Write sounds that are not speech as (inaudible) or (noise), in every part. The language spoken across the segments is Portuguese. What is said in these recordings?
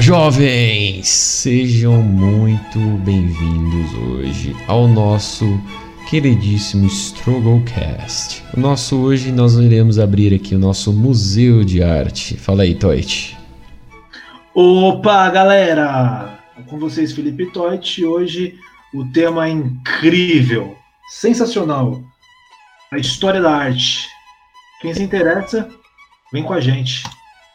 Jovens! Sejam muito bem-vindos hoje ao nosso queridíssimo Strugglecast. O nosso hoje nós iremos abrir aqui o nosso museu de arte. Fala aí, Toit. Opa, galera! Com vocês, Felipe Toit. Hoje o tema é incrível, sensacional, a história da arte. Quem se interessa, vem com a gente.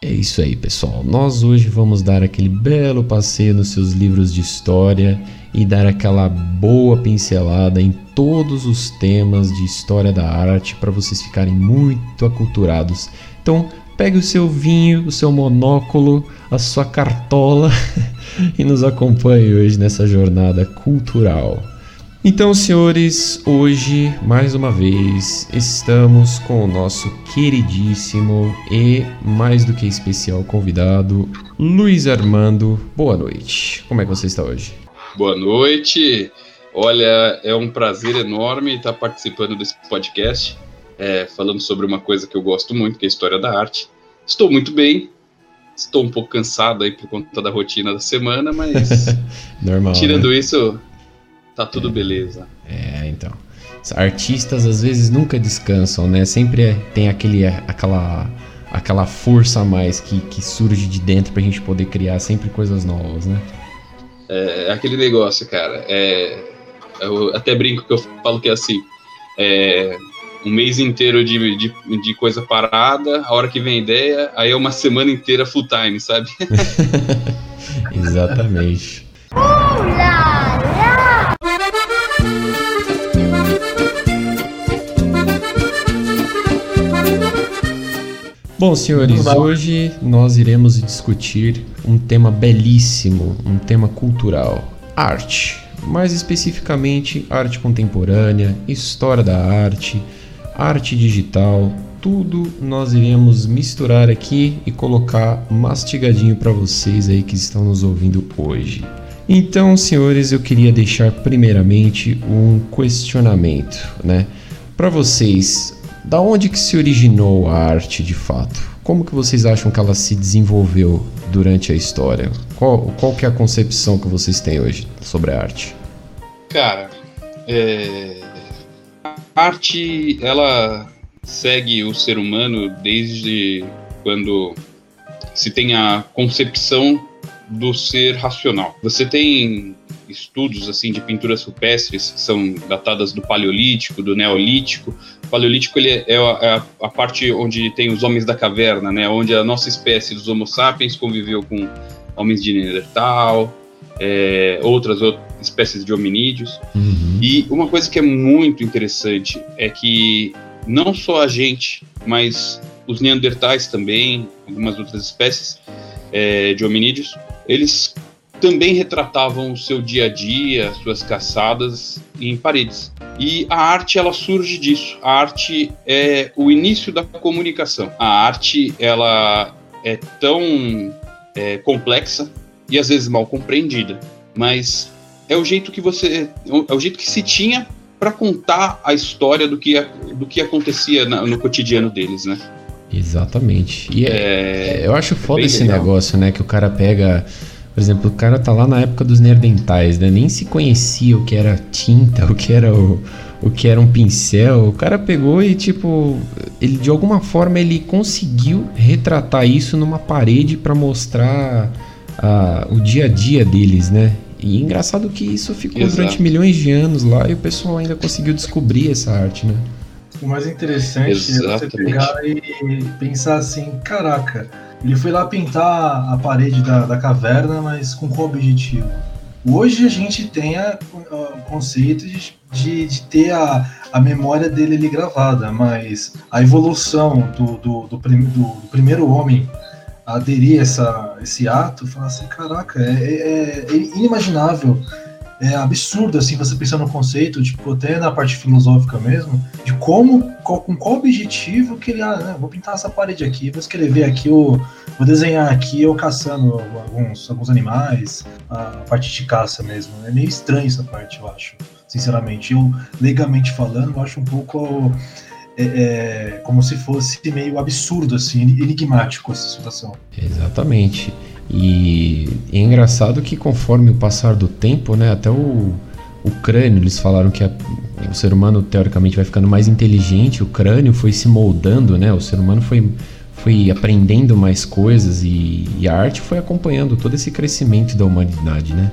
É isso aí, pessoal. Nós hoje vamos dar aquele belo passeio nos seus livros de história e dar aquela boa pincelada em todos os temas de história da arte para vocês ficarem muito aculturados. Então, pegue o seu vinho, o seu monóculo, a sua cartola (laughs) e nos acompanhe hoje nessa jornada cultural. Então, senhores, hoje, mais uma vez, estamos com o nosso queridíssimo e mais do que especial convidado, Luiz Armando. Boa noite. Como é que você está hoje? Boa noite. Olha, é um prazer enorme estar participando desse podcast, é, falando sobre uma coisa que eu gosto muito, que é a história da arte. Estou muito bem, estou um pouco cansado aí por conta da rotina da semana, mas (laughs) Normal. tirando né? isso, tá tudo beleza. É, então. Artistas às vezes nunca descansam, né? Sempre é- tem aquele, aquela, aquela força a mais que, que surge de dentro pra gente poder criar sempre coisas novas, né? É aquele negócio, cara. É, eu até brinco que eu falo que é assim: é, um mês inteiro de, de, de coisa parada, a hora que vem a ideia, aí é uma semana inteira full time, sabe? (laughs) Exatamente. Bom, senhores, hoje nós iremos discutir um tema belíssimo, um tema cultural: arte. Mais especificamente, arte contemporânea, história da arte, arte digital, tudo nós iremos misturar aqui e colocar mastigadinho para vocês aí que estão nos ouvindo hoje. Então, senhores, eu queria deixar primeiramente um questionamento, né? Para vocês, da onde que se originou a arte de fato? Como que vocês acham que ela se desenvolveu durante a história? Qual, qual que é a concepção que vocês têm hoje sobre a arte? Cara, é, a arte ela segue o ser humano desde quando se tem a concepção do ser racional. Você tem estudos assim de pinturas rupestres que são datadas do Paleolítico, do Neolítico. O Paleolítico ele é a, é a- a parte onde tem os homens da caverna, né? Onde a nossa espécie dos Homo sapiens conviveu com homens de Neandertal, é, outras, outras espécies de hominídeos. Uhum. E uma coisa que é muito interessante é que não só a gente, mas os neandertais também, algumas outras espécies é, de hominídeos, eles também retratavam o seu dia a dia, suas caçadas em paredes. E a arte ela surge disso. A arte é o início da comunicação. A arte ela é tão é, complexa e às vezes mal compreendida, mas é o jeito que você é o jeito que se tinha para contar a história do que, do que acontecia na- no cotidiano deles, né? Exatamente. E é, É, eu acho foda bem esse legal. negócio, né? Que o cara pega. Por exemplo, o cara tá lá na época dos nerdentais, né? Nem se conhecia o que era tinta, o que era o, o que era um pincel. O cara pegou e, tipo, ele de alguma forma ele conseguiu retratar isso numa parede pra mostrar ah, o dia a dia deles, né? E engraçado que isso ficou Exato. durante milhões de anos lá e o pessoal ainda conseguiu descobrir essa arte, né? O mais interessante é você Exatamente. pegar e pensar assim, caraca, ele foi lá pintar a parede da, da caverna, mas com qual objetivo? Hoje a gente tem o conceito de, de, de ter a, a memória dele ali gravada, mas a evolução do, do, do, prim- do- primeiro homem aderir a essa, esse ato, falar assim, caraca, é, é- é inimaginável, é absurdo assim você pensar no conceito, tipo, até na parte filosófica mesmo, de como, qual- com qual objetivo que ele, ah, né, vou pintar essa parede aqui, vou escrever aqui, eu, vou desenhar aqui eu caçando alguns, alguns animais, a parte de caça mesmo. É meio estranho essa parte, eu acho, sinceramente. Eu, legalmente falando, eu acho um pouco é, é, como se fosse meio absurdo, assim, enigmático essa situação. Exatamente. E, é engraçado que conforme o passar do tempo, né, até o, o crânio, eles falaram que a, o ser humano teoricamente vai ficando mais inteligente, o crânio foi se moldando, né? O ser humano foi, foi aprendendo mais coisas e, e a arte foi acompanhando todo esse crescimento da humanidade, né?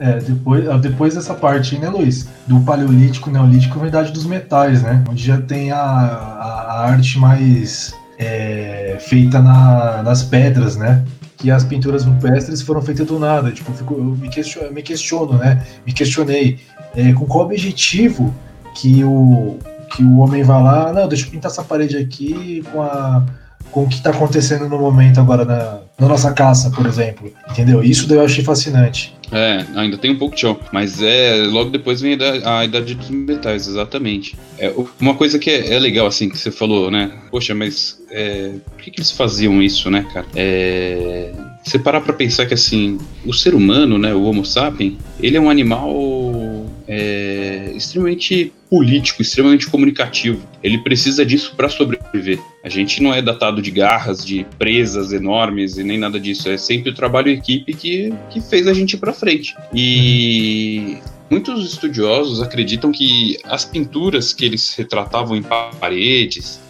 É, depois, depois dessa parte, né, Luiz? Do Paleolítico, Neolítico, a Idade dos Metais, né? Onde já tem a, a, a arte mais é, feita na, nas pedras, né? Que as pinturas rupestres foram feitas do nada. Tipo, eu, fico, eu me, questiono, me questiono, né? Me questionei é, com qual objetivo que o, que o homem vai lá, não, deixa eu pintar essa parede aqui com a com o que está acontecendo no momento agora na, na, nossa caça, por exemplo. Entendeu? Isso daí eu achei fascinante. É, ainda tem um pouco de chão, mas é logo depois vem a, a idade dos metais, exatamente. É, uma coisa que é, é, legal, assim, que você falou, né? Poxa, mas é, por que, que eles faziam isso, né, cara? É, você parar pra pensar que, assim, o ser humano, né, o Homo sapiens, ele é um animal é, extremamente político, extremamente comunicativo. Ele precisa disso para sobreviver. A gente não é datado de garras, de presas enormes e nem nada disso. É sempre o trabalho equipe que, que fez a gente ir para frente. E muitos estudiosos acreditam que as pinturas que eles retratavam em paredes,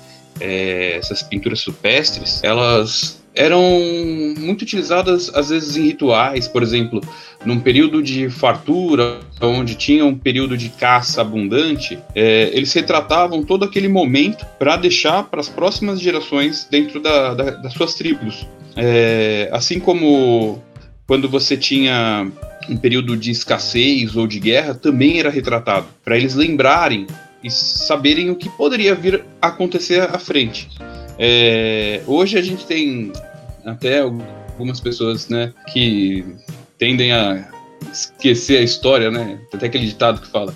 é, essas pinturas supestres, elas eram muito utilizadas às vezes em rituais, por exemplo, num período de fartura, onde tinha um período de caça abundante, é, eles retratavam todo aquele momento para deixar para as próximas gerações dentro da, da, das suas tribos. É, assim como quando você tinha um período de escassez ou de guerra, também era retratado, para eles lembrarem e saberem o que poderia vir a acontecer à frente. É, hoje a gente tem até algumas pessoas, né, que tendem a esquecer a história, né? Tem até aquele ditado que fala: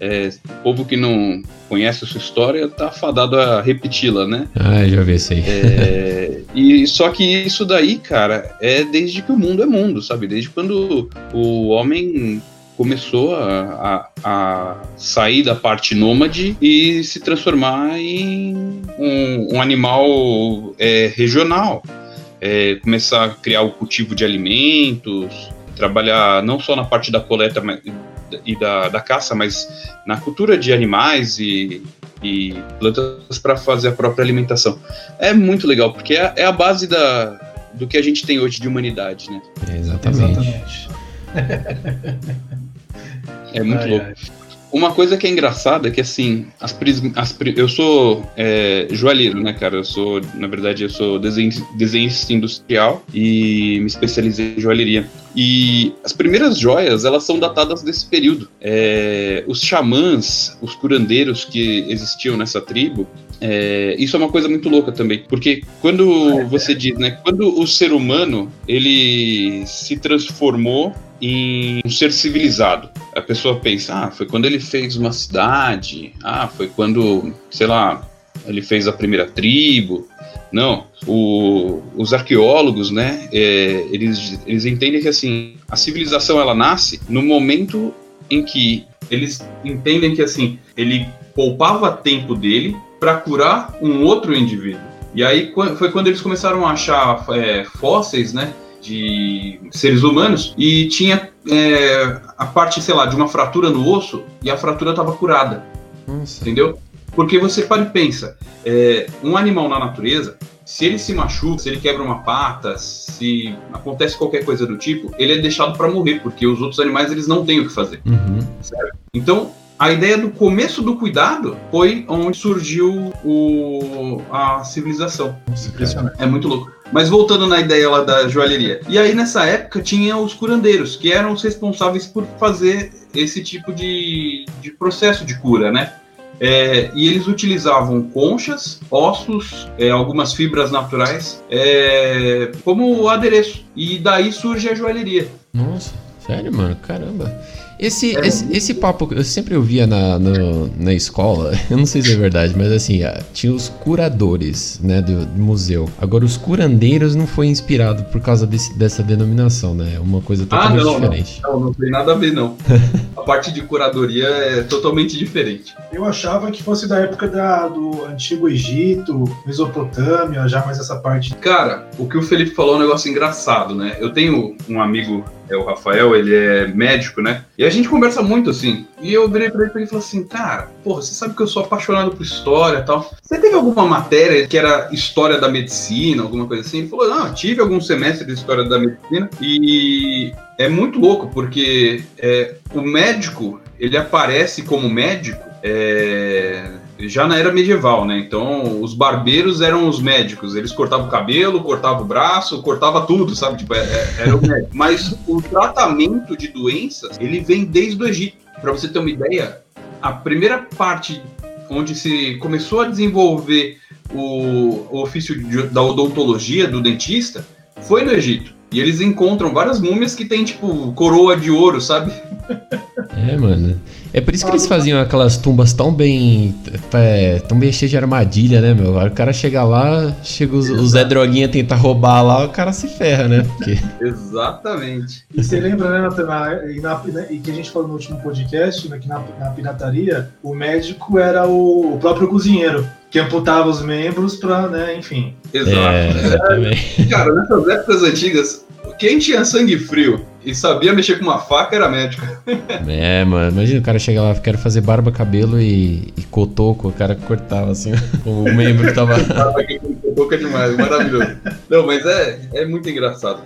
é, povo que não conhece a sua história tá fadado a repeti-la, né? Ah, já vi isso aí. É, e só que isso daí, cara, é desde que o mundo é mundo, sabe? Desde quando o homem começou a, a, a, sair da parte nômade e se transformar em um, um animal é, regional. É, começar a criar o cultivo de alimentos, trabalhar não só na parte da coleta e da, da caça, mas na cultura de animais e, e plantas para fazer a própria alimentação. É muito legal, porque é, é, a base da, do que a gente tem hoje de humanidade, né? É exatamente. exatamente. (laughs) É muito ai, louco. Ai. Uma coisa que é engraçada é que, assim, as, pris, as eu sou é, joalheiro, né, cara? Eu sou, na verdade, eu sou desenhista industrial e me especializei em joalheria. E as primeiras joias, elas são datadas desse período. É, os xamãs, os curandeiros que existiam nessa tribo, é, isso é uma coisa muito louca também, porque quando você diz, né, quando o ser humano ele se transformou em um ser civilizado. A pessoa pensa, ah, foi quando ele fez uma cidade, ah, foi quando, sei lá, ele fez a primeira tribo. Não, o, os arqueólogos, né, é, eles, eles entendem que assim, a civilização ela nasce no momento em que eles entendem que assim, ele poupava tempo dele para curar um outro indivíduo. E aí foi quando eles começaram a achar é, fósseis, né, de seres humanos e tinha é, a parte, sei lá, de uma fratura no osso e a fratura estava curada. Nossa. Entendeu? Porque você para e pensa, é, um animal na natureza, se ele se machuca, se ele quebra uma pata, se acontece qualquer coisa do tipo, ele é deixado para morrer, porque os outros animais eles não têm o que fazer. Uhum. Então, a ideia do começo do cuidado foi onde surgiu o, a civilização. Nossa, é muito louco. Mas voltando na ideia lá da joalheria. E aí nessa época tinha os curandeiros, que eram os responsáveis por fazer esse tipo de, de processo de cura, né? É, e eles utilizavam conchas, ossos, é, algumas fibras naturais é, como adereço. E daí surge a joalheria. Nossa, sério, mano? Caramba. Esse, é. esse, esse, papo eu sempre ouvia na, no, na escola, (laughs) eu não sei se é verdade, mas assim, ah, tinha os curadores, né, do, do museu. Agora, os curandeiros não foi inspirado por causa desse, dessa denominação, né? É uma coisa ah, totalmente ah, não, diferente. Não, não, não tem nada a ver, não. (laughs) a parte de curadoria é totalmente diferente. Eu achava que fosse da época da, do Antigo Egito, Mesopotâmia, já mais essa parte. Cara, o que o Felipe falou é um negócio engraçado, né? Eu tenho um amigo é o Rafael, ele é médico, né? E a gente conversa muito assim. E eu virei pra ele e falei assim: Cara, porra, você sabe que eu sou apaixonado por história e tal. Você teve alguma matéria que era história da medicina, alguma coisa assim? Ele falou: Não, tive algum semestre de história da medicina. E é muito louco, porque é, o médico, ele aparece como médico. É, já na era medieval, né? Então, os barbeiros eram os médicos. Eles cortavam o cabelo, cortavam o braço, cortava tudo, sabe? Tipo, é, é, era o médico. (laughs) Mas o tratamento de doenças, ele vem desde o Egito. Para você ter uma ideia, a primeira parte onde se começou a desenvolver o, o ofício de, da odontologia do dentista foi no Egito. E eles encontram várias múmias que tem, tipo, coroa de ouro, sabe? É, mano. É por isso que eles faziam aquelas tumbas tão bem. É, tão bem cheias de armadilha, né, meu? O cara chega lá, chega os, o Zé Droguinha tentar roubar lá, o cara se ferra, né? Porque... Exatamente. E você lembra, né, na, e, na, e que a gente falou no último podcast, né, que na, na pirataria, o médico era o, o próprio cozinheiro que amputava os membros pra, né, enfim. Exato. É, (laughs) Cara, nessas épocas antigas, quem tinha sangue frio e sabia mexer com uma faca era médico. (laughs) É, mano, imagina o cara chegar lá, quero fazer barba, cabelo e, e cotoco, o cara cortava assim, (laughs) o membro tava. cotoco é demais, maravilhoso. Não, mas é, é muito engraçado.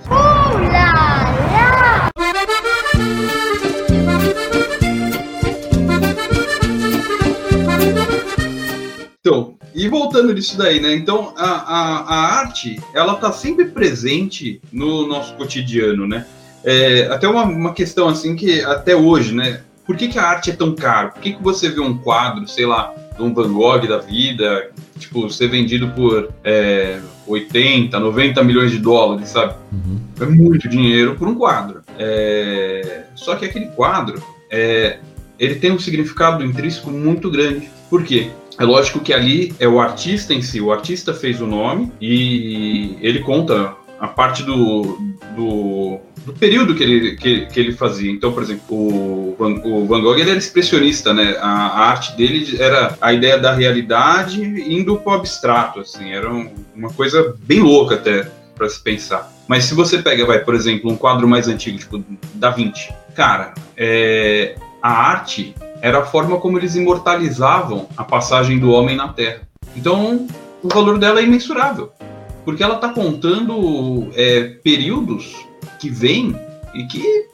Então, e voltando nisso daí, né? Então, a, a, a arte, ela tá sempre presente no nosso cotidiano, né? É, até uma, uma questão assim que até hoje, né? Por que, que a arte é tão cara? Por que, que você vê um quadro, sei lá, de um Van Gogh da vida, tipo, ser vendido por é, 80, 90 milhões de dólares, sabe? Uhum. É muito dinheiro por um quadro. É, só que aquele quadro, é, ele tem um significado intrínseco muito grande. Por quê? É lógico que ali é o artista em si, o artista fez o nome e ele conta a parte do, do, do período que ele, que, que, ele fazia. Então, por exemplo, o Van, o Van Gogh ele era expressionista, né? A, a, arte dele era a ideia da realidade indo para o abstrato, assim, era um, uma coisa bem louca até para se pensar. Mas se você pega, vai, por exemplo, um quadro mais antigo, tipo Da Vinci, cara, é, a arte era a forma como eles imortalizavam a passagem do homem na Terra. Então, o valor dela é imensurável porque ela está contando é, períodos que vêm e que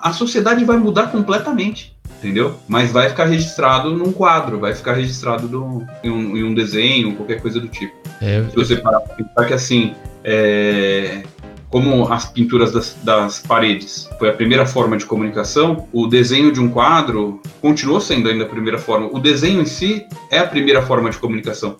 a sociedade vai mudar completamente, entendeu? Mas vai ficar registrado num quadro, vai ficar registrado do, em, um, em, um, desenho, qualquer coisa do tipo. É, Se você parar para pensar que assim, é, como as pinturas das, das, paredes foi a primeira forma de comunicação, o desenho de um quadro continuou sendo ainda a primeira forma. O desenho em si é a primeira forma de comunicação.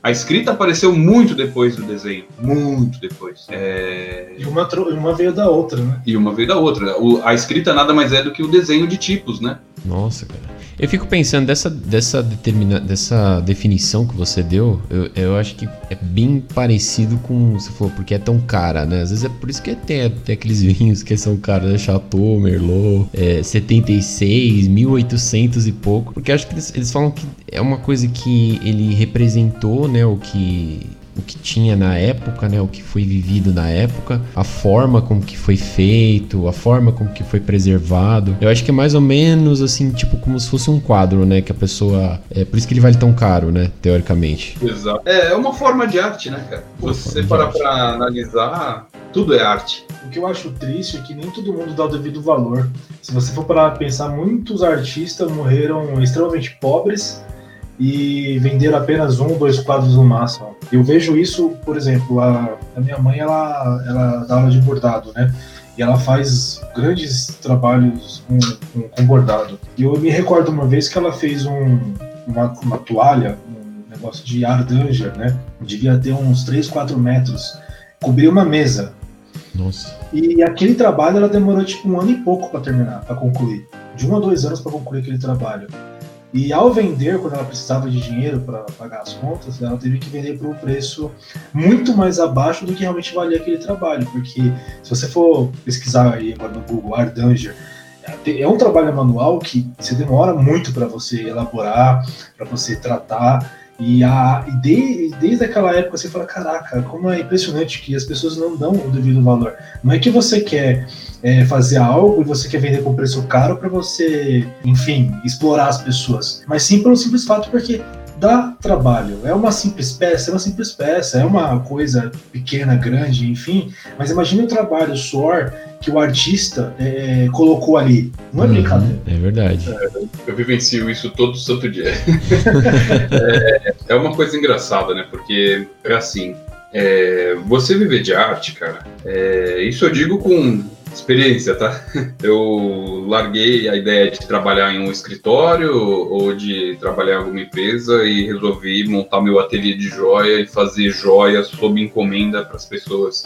A escrita apareceu muito depois do desenho, muito depois. É... E uma, uma veio da outra, né? E uma veio da outra. O, a escrita nada mais é do que o desenho de tipos, né? Nossa, cara. Eu fico pensando dessa, dessa, determina, dessa definição que você deu, eu, eu acho que é bem parecido com você falou, porque é tão cara, né? Às vezes é por isso que tem, tem aqueles vinhos que são caros, né? Chateau, Merlot, é, 76, 1800 e pouco, porque acho que eles, eles falam que é uma coisa que ele representou, né? O que o que tinha na época, né, o que foi vivido na época, a forma como que foi feito, a forma como que foi preservado. Eu acho que é mais ou menos assim, tipo como se fosse um quadro, né, que a pessoa, é por isso que ele vale tão caro, né, teoricamente. Exato. É, é uma forma de arte, né, cara? Uma você parar para analisar, tudo é arte. O que eu acho triste é que nem todo mundo dá o devido valor. Se você for para pensar, muitos artistas morreram extremamente pobres e venderam apenas um, dois quadros no máximo. Eu vejo isso, por exemplo, a, a minha mãe ela, ela dá aula de bordado, né? E ela faz grandes trabalhos com, com, com bordado. E eu me recordo uma vez que ela fez um, uma, uma toalha, um negócio de ardanger, né? Devia ter uns 3, 4 metros. Cobriu uma mesa. Nossa. E aquele trabalho ela demorou tipo um ano e pouco para terminar, para concluir. De um a dois anos para concluir aquele trabalho. E ao vender, quando ela precisava de dinheiro para pagar as contas, ela teve que vender por um preço muito mais abaixo do que realmente valia aquele trabalho. Porque se você for pesquisar aí agora no Google Ardanger, é um trabalho manual que você demora muito para você elaborar, para você tratar. E, a, e de, desde aquela época você fala, caraca, como é impressionante que as pessoas não dão o devido valor. Não é que você quer é, fazer algo e você quer vender com preço caro para você, enfim, explorar as pessoas, mas sim pelo simples fato porque dá trabalho. É uma simples peça, é uma simples peça, é uma coisa pequena, grande, enfim. Mas imagine o trabalho, o suor que o artista é, colocou ali. Não é uhum, brincadeira. É verdade. É, eu vivencio isso todo santo dia. é, é, uma coisa engraçada, né? Porque é assim. É, você viver de arte, cara, é, isso eu digo com experiência, tá? (laughs) Eu larguei a ideia de trabalhar em um escritório ou de trabalhar em alguma empresa e resolvi montar meu ateliê de joia e fazer joias sob encomenda para as pessoas.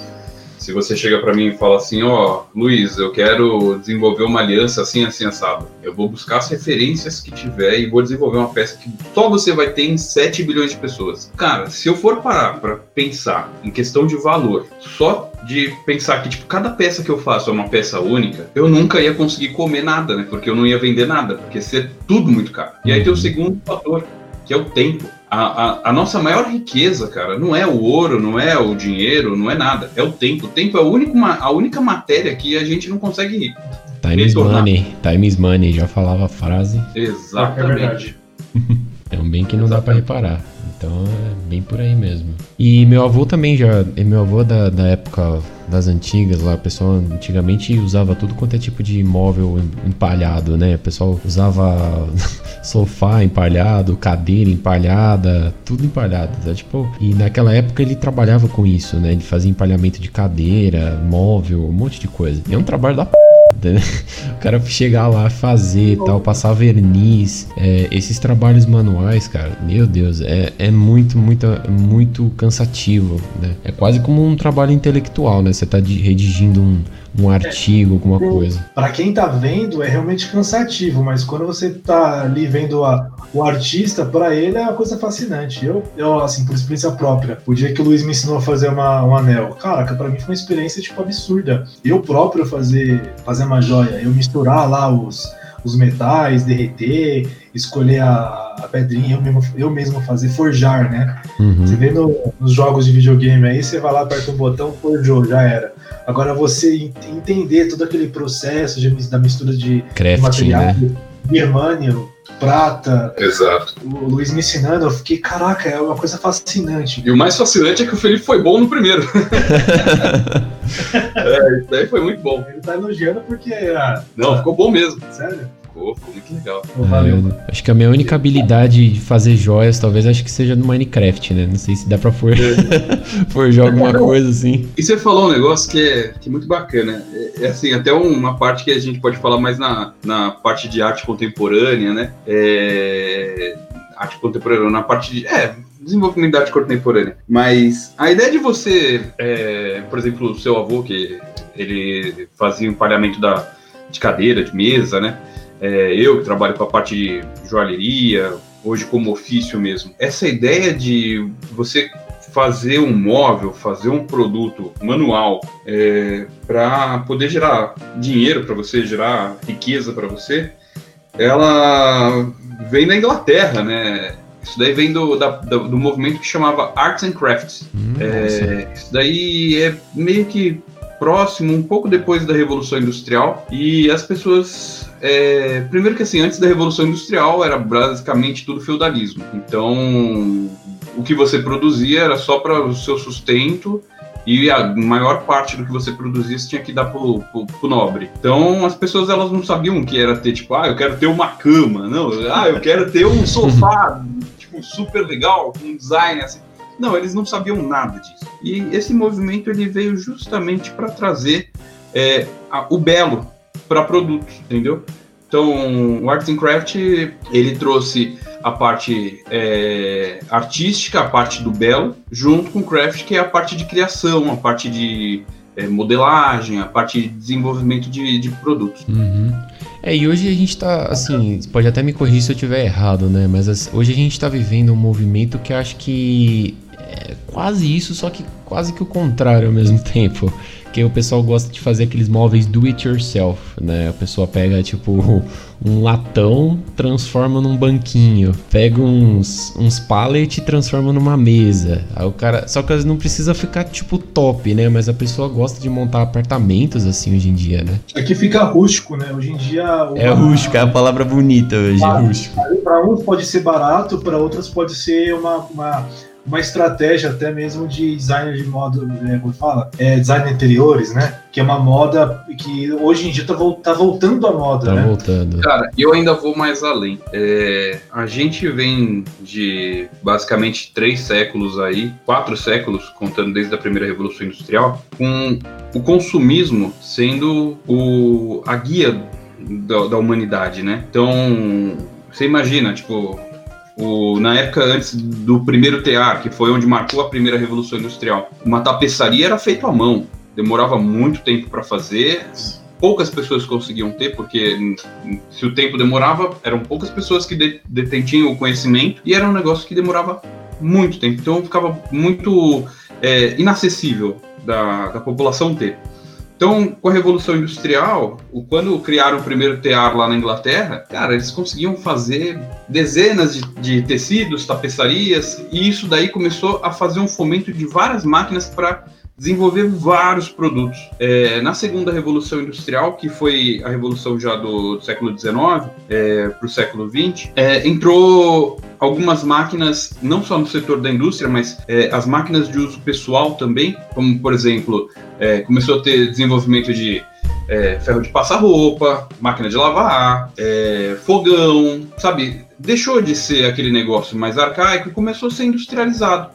Se você chega para mim e fala assim, ó, oh, Luiz, eu quero desenvolver uma aliança assim, assim, assado. Eu vou buscar as referências que tiver e vou desenvolver uma peça que só você vai ter em 7 bilhões de pessoas. Cara, se eu for parar para pensar em questão de valor, só de pensar que, tipo, cada peça que eu faço é uma peça única, eu nunca ia conseguir comer nada, né? Porque eu não ia vender nada, porque ia ser tudo muito caro. E aí tem o uhum. segundo fator, que é o tempo. A, a, a, nossa maior riqueza, cara, não é o ouro, não é o dinheiro, não é nada. É o tempo. O tempo é a única, a única matéria que a gente não consegue. Time is money. Time is money. Já falava a frase. Exatamente. É, é um bem que não dá para reparar. Então é bem por aí mesmo. E meu avô também já. Meu avô da, da época das antigas lá, o pessoal antigamente usava tudo quanto é tipo de móvel empalhado, né? O pessoal usava (laughs) sofá empalhado, cadeira empalhada, tudo empalhado. Tá? Tipo, e naquela época ele trabalhava com isso, né? Ele fazia empalhamento de cadeira, móvel, um monte de coisa. É um trabalho da (laughs) O cara chegar lá, fazer tal, passar verniz, é, esses trabalhos manuais, cara, meu Deus, é, é muito, muito, muito cansativo, né? É quase como um trabalho intelectual, né? Você tá redigindo um, um artigo, alguma coisa. Para quem tá vendo, é realmente cansativo, mas quando você tá ali vendo a, o artista, para ele é uma coisa fascinante. Eu, eu, assim, por experiência própria, o dia que o Luiz me ensinou a fazer uma, um anel, caraca, para mim foi uma experiência, tipo, absurda. Eu próprio fazer, fazer uma joia, eu misturar lá os, os metais, derreter, escolher a, a pedrinha, eu mesmo, eu mesmo fazer, forjar, né? Uhum. Você vê no, nos jogos de videogame aí, você vai lá, aperta um botão, forjou, já era. Agora você entender todo aquele processo de, da mistura de, Crafting, materiais, né? birmânio, prata. Exato. O Luiz me ensinando, eu fiquei, caraca, é uma coisa fascinante. E o mais fascinante é que o Felipe foi bom no primeiro. (laughs) é, isso daí foi muito bom. Ele tá elogiando porque. Ah, Não, ficou bom mesmo. Sério? Ficou muito legal. valeu. É, acho que a minha única habilidade de fazer joias, talvez, acho que seja no Minecraft, né? Não sei se dá pra for... É. (laughs) forjar alguma coisa assim. E você falou um negócio que é, que é muito bacana. É, é, assim, até uma parte que a gente pode falar mais na, na parte de arte contemporânea, né? É, arte contemporânea, na parte de. É, desenvolvimento da arte contemporânea. Mas a ideia de você, é, por exemplo, o seu avô, que ele fazia o empalhamento da, de cadeira, de mesa, né? É, eu que trabalho com a parte de joalheria, hoje como ofício mesmo, essa ideia de você fazer um móvel, fazer um produto manual é, para poder gerar dinheiro para você, gerar riqueza para você, ela vem da Inglaterra, né? Isso daí vem do, da, do movimento que chamava Arts and Crafts. Hum, é, isso daí é meio que próximo, um pouco depois da Revolução Industrial, e as pessoas. É, primeiro que assim, antes da Revolução Industrial era basicamente tudo feudalismo. Então, o que você produzia era só para o seu sustento e a maior parte do que você produzia você tinha que dar pro, pro, pro, nobre. Então as pessoas elas não sabiam que era ter tipo, ah, eu quero ter uma cama, não, ah, eu quero ter um sofá, (laughs) tipo, super legal, com um design assim. Não, eles não sabiam nada disso. E esse movimento ele veio justamente para trazer é, a, o belo para produtos, entendeu? Então, o Arts and Craft ele trouxe a parte é, artística, a parte do belo, junto com o craft, que é a parte de criação, a parte de é, modelagem, a parte de desenvolvimento de, de produtos. Uhum. É, e hoje a gente tá, assim, pode até me corrigir se eu tiver errado, né? Mas hoje a gente tá vivendo um movimento que acho que é quase isso, só que quase que o contrário ao mesmo (laughs) tempo porque o pessoal gosta de fazer aqueles móveis do it yourself, né? A pessoa pega tipo (laughs) um latão, transforma num banquinho, pega uns, uns pallet e transforma numa mesa. Aí o cara, só que não precisa ficar tipo top, né? Mas a pessoa gosta de montar apartamentos assim hoje em dia, né? Aqui fica rústico, né? Hoje em dia uma... é rústico, é a palavra bonita hoje, é rústico. Para uns pode ser barato, para outros pode ser uma, uma uma estratégia até mesmo de designer de moda, é, como fala? É, design interiores, né? Que é uma moda que hoje em dia tá, tá voltando à moda, tá né? voltando. Cara, eu ainda vou mais além. É, a gente vem de basicamente três séculos aí, quatro séculos, contando desde a primeira Revolução Industrial, com o consumismo sendo o, a guia da, da humanidade, né? Então, você imagina, tipo, o, na época antes do primeiro tear, que foi onde marcou a primeira revolução industrial, uma tapeçaria era feita à mão, demorava muito tempo para fazer, poucas pessoas conseguiam ter, porque se o tempo demorava, eram poucas pessoas que detinham o conhecimento e era um negócio que demorava muito tempo, então ficava muito é, inacessível da, da população ter. Então, com a Revolução Industrial, quando criaram o primeiro tear lá na Inglaterra, cara, eles conseguiam fazer dezenas de, de tecidos, tapeçarias, e isso daí começou a fazer um fomento de várias máquinas para desenvolver vários produtos. É, na segunda revolução industrial, que foi a revolução já do, do século XIX é, para o século XX, é, entrou algumas máquinas, não só no setor da indústria, mas é, as máquinas de uso pessoal também, como por exemplo, é, começou a ter desenvolvimento de é, ferro de passar roupa, máquina de lavar, fogão, sabe? Deixou de ser aquele negócio mais arcaico e começou a ser industrializado.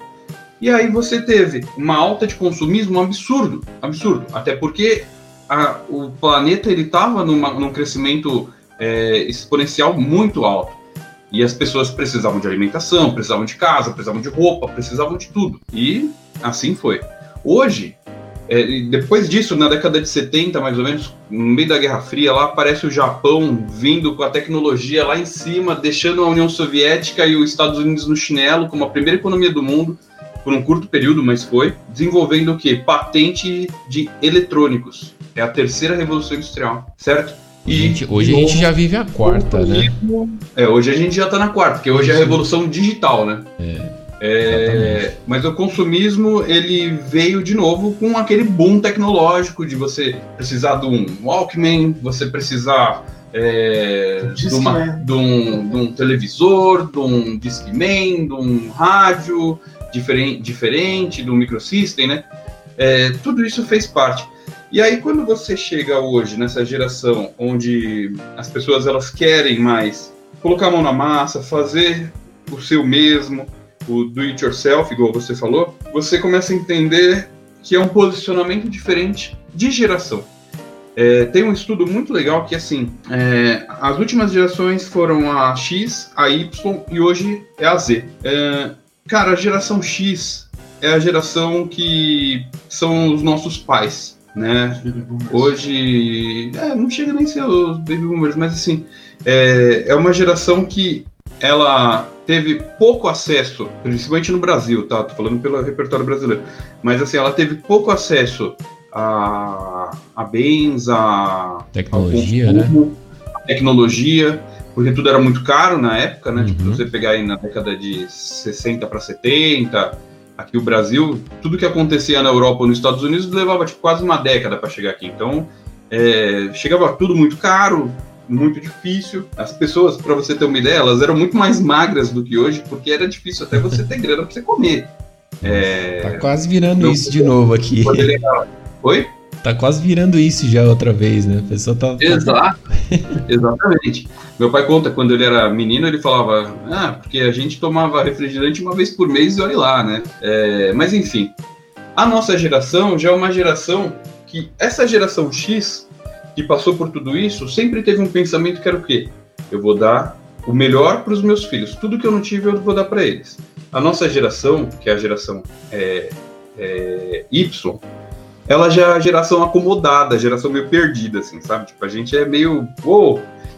E aí você teve uma alta de consumismo absurdo, absurdo. Até porque a, o planeta ele estava num crescimento é, exponencial muito alto. E as pessoas precisavam de alimentação, precisavam de casa, precisavam de roupa, precisavam de tudo. E assim foi. Hoje, é, depois disso, na década de 70, mais ou menos, no meio da Guerra Fria, lá aparece o Japão vindo com a tecnologia lá em cima, deixando a União Soviética e os Estados Unidos no chinelo como a primeira economia do mundo por um curto período, mas foi, desenvolvendo o que? Patente de eletrônicos. É a terceira revolução industrial, certo? E gente, hoje a gente já vive a quarta, né? É, hoje a gente já está na quarta, porque hoje é a revolução digital, né? É. É, mas o consumismo ele veio de novo com aquele boom tecnológico de você precisar de um Walkman, você precisar é, de, uma, de, um, de, um, televisor, de um Discman, de um rádio, diferente, diferente do microsystem, né? É, tudo isso fez parte. E aí quando você chega hoje nessa geração onde as pessoas elas querem mais colocar a mão na massa, fazer o seu mesmo, o do it yourself, igual você falou, você começa a entender que é um posicionamento diferente de geração. É, tem um estudo muito legal que assim, é, as últimas gerações foram a X, a Y e hoje é a Z. É, Cara, a geração X é a geração que são os nossos pais, né? Hoje, é, não chega nem a ser os baby boomers, mas assim, é, é uma geração que ela teve pouco acesso, principalmente no Brasil, tá? Tô falando pelo repertório brasileiro, mas assim, ela teve pouco acesso a, a bens, a tecnologia, consumo, né? A tecnologia porque tudo era muito caro na época, né? Uhum. Tipo, você pegar aí na década de 60 para 70, aqui o Brasil, tudo que acontecia na Europa ou nos Estados Unidos levava tipo, quase uma década para chegar aqui. Então, é, chegava tudo muito caro, muito difícil. As pessoas, para você ter uma ideia, elas eram muito mais magras do que hoje, porque era difícil até você ter (laughs) grana para você comer. É... Tá quase virando isso de novo aqui. Oi? Tá quase virando isso já outra vez, né? A pessoa tá. Exato. (laughs) Exatamente. Meu pai conta, quando ele era menino, ele falava, ah, porque a gente tomava refrigerante uma vez por mês e olha lá, né? É, mas enfim, a nossa geração já é uma geração que, essa geração X, que passou por tudo isso, sempre teve um pensamento que era o quê? Eu vou dar o melhor para os meus filhos. Tudo que eu não tive, eu vou dar para eles. A nossa geração, que é a geração é, é, Y, ela já é a geração acomodada, a geração meio perdida, assim, sabe? Tipo, a gente é meio.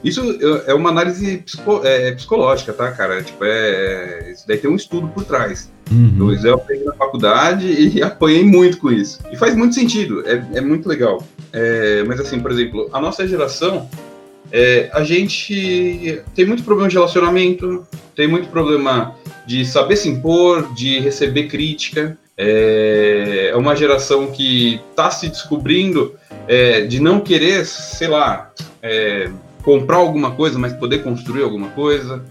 Isso é uma análise psico, é, psicológica, tá, cara? Tipo, é, isso daí tem um estudo por trás. Uhum. Eu aprendi na faculdade e (laughs) apanhei muito com isso. E faz muito sentido, é, é muito legal. É, mas assim, por exemplo, a nossa geração, é, a gente tem muito problema de relacionamento, tem muito problema de saber se impor, de receber crítica. É, é uma geração que está se descobrindo é, de não querer, sei lá, é, comprar alguma coisa, mas poder construir alguma coisa,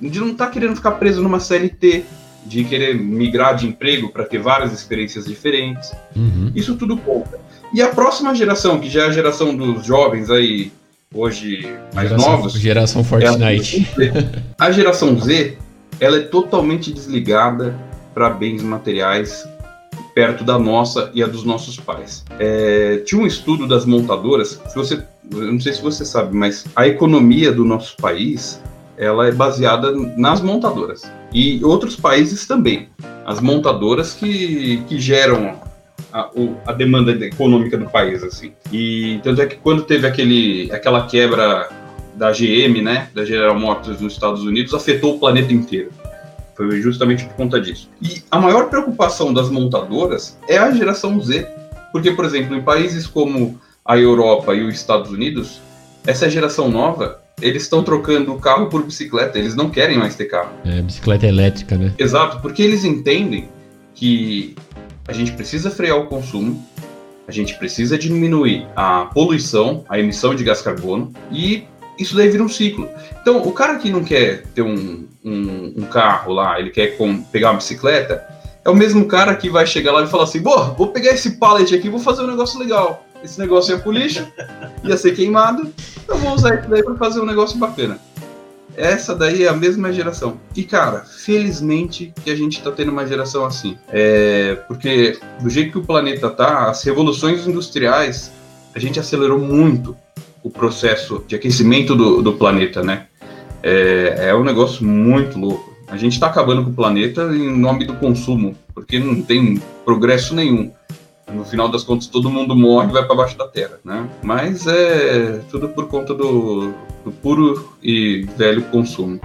de não estar tá querendo ficar preso numa CLT, de querer migrar de emprego para ter várias experiências diferentes. Uhum. Isso tudo conta. E a próxima geração, que já é a geração dos jovens aí, hoje mais geração, novos. Geração Fortnite. É a geração Z, ela é totalmente desligada para bens materiais perto da nossa e a dos nossos pais. É, tinha um estudo das montadoras, se você, eu não sei se você sabe, mas a economia do nosso país ela é baseada nas montadoras e outros países também. As montadoras que, que geram a, a, demanda econômica do país, assim. E tanto é que quando teve aquele, aquela quebra da GM, né, da General Motors nos Estados Unidos, afetou o planeta inteiro. Foi justamente por conta disso. E a maior preocupação das montadoras é a geração Z. Porque, por exemplo, em países como a Europa e os Estados Unidos, essa geração nova, eles estão trocando carro por bicicleta, eles não querem mais ter carro. É, bicicleta elétrica, né? Exato, porque eles entendem que a gente precisa frear o consumo, a gente precisa diminuir a poluição, a emissão de gás carbono, e isso daí vira um ciclo. Então, o cara que não quer ter um, um, um carro lá, ele quer com, pegar uma bicicleta, é o mesmo cara que vai chegar lá e falar assim: Boa, vou pegar esse pallet aqui e vou fazer um negócio legal. Esse negócio ia pro lixo, (laughs) ia ser queimado, eu vou usar isso daí para fazer um negócio bacana. Essa daí é a mesma geração. E, cara, felizmente que a gente tá tendo uma geração assim. É, porque do jeito que o planeta tá, as revoluções industriais, a gente acelerou muito o processo de aquecimento do, do planeta, né? É, é um negócio muito louco. A gente está acabando com o planeta em nome do consumo, porque não tem progresso nenhum. No final das contas, todo mundo morre e vai para baixo da terra, né? Mas é tudo por conta do, do puro e velho consumo.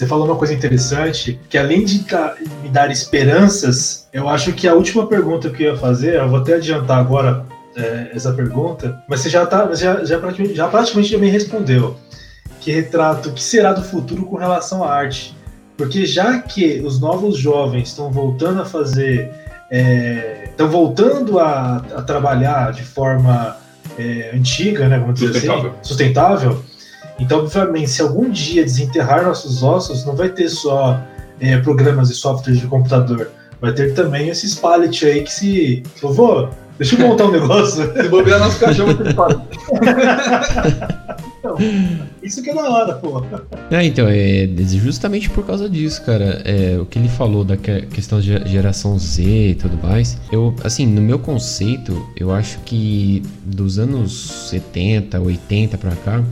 Você falou uma coisa interessante, que além de me dar esperanças, eu acho que a última pergunta que eu ia fazer, eu vou até adiantar agora é, essa pergunta, mas você já, tá, já, já, praticamente, já praticamente já me respondeu. Que retrato, o que será do futuro com relação à arte? Porque já que os novos jovens estão voltando a fazer, é, estão voltando a, a, trabalhar de forma é, antiga, né, vamos dizer sustentável. assim, sustentável, então, obviamente, se algum dia desenterrar nossos ossos, não vai ter só é, programas e softwares de computador. Vai ter também esses pallets aí que se. Vovô, deixa eu montar um negócio. (laughs) se bobear nosso cachorro, tem pallet. então, isso que é da hora, pô. É, então, é justamente por causa disso, cara. É, o que ele falou da questão de geração Z e tudo mais. Eu, assim, no meu conceito, eu acho que dos anos 70, 80 pra cá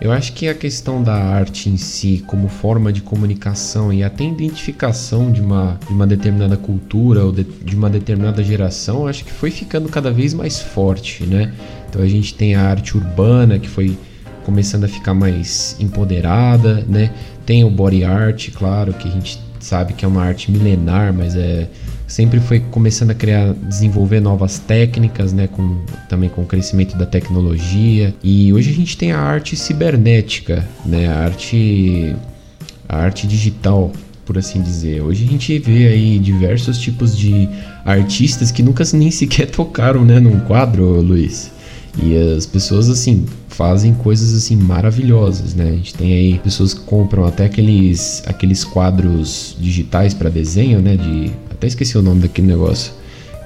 eu acho que a questão da arte em si, como forma de comunicação e até identificação de uma, de uma determinada cultura ou de, de uma determinada geração, acho que foi ficando cada vez mais forte, né? Então a gente tem a arte urbana que foi começando a ficar mais empoderada, né? Tem o body art, claro, que a gente sabe que é uma arte milenar, mas é sempre foi começando a criar, desenvolver novas técnicas, né, com, também com o crescimento da tecnologia. E hoje a gente tem a arte cibernética, né, a arte, a arte digital, por assim dizer. Hoje a gente vê aí diversos tipos de artistas que nunca nem sequer tocaram, né, num quadro, Luiz. E as pessoas assim fazem coisas assim maravilhosas, né? A gente tem aí pessoas que compram até aqueles aqueles quadros digitais para desenho, né, de até esqueci o nome daquele negócio.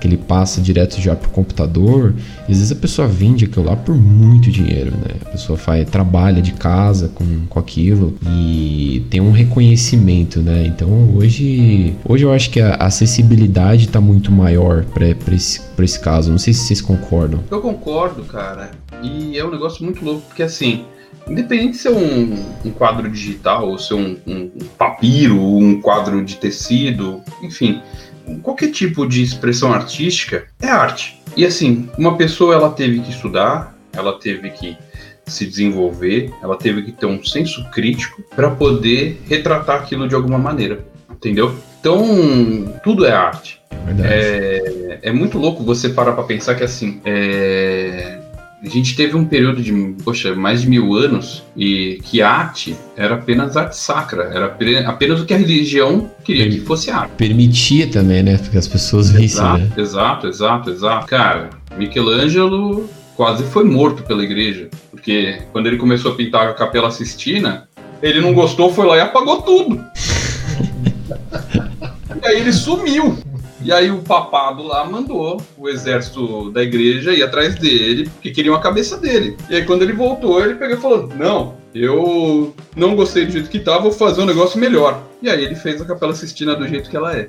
Que ele passa direto já pro computador. E às vezes a pessoa vende aquilo lá por muito dinheiro, né? A pessoa faz, trabalha de casa com, com aquilo e tem um reconhecimento, né? Então hoje, hoje eu acho que a acessibilidade está muito maior para esse, esse caso. Não sei se vocês concordam. Eu concordo, cara. E é um negócio muito louco, porque assim, independente de ser um, um quadro digital, ou ser um, um, um papiro, um quadro de tecido, enfim, qualquer tipo de expressão artística é arte. E assim, uma pessoa ela teve que estudar, ela teve que se desenvolver, ela teve que ter um senso crítico para poder retratar aquilo de alguma maneira, entendeu? Então, tudo é arte. É, é, muito louco você parar para pensar que assim, é, a gente teve um período de, poxa, mais de mil anos e que arte era apenas arte sacra, era apenas o que a religião queria per que fosse arte. Permitia também, né? Porque as pessoas vissem, exato, né? Exato, exato, exato. Cara, Michelangelo quase foi morto pela igreja, porque quando ele começou a pintar a Capela Sistina, ele não gostou, foi lá e apagou tudo. (laughs) e aí ele sumiu. E aí o papado lá mandou o exército da igreja ir atrás dele, porque queriam a cabeça dele. E aí quando ele voltou, ele pegou e falou: Não, eu não gostei do jeito que tá, vou fazer um negócio melhor. E aí ele fez a Capela Sistina do jeito que ela é.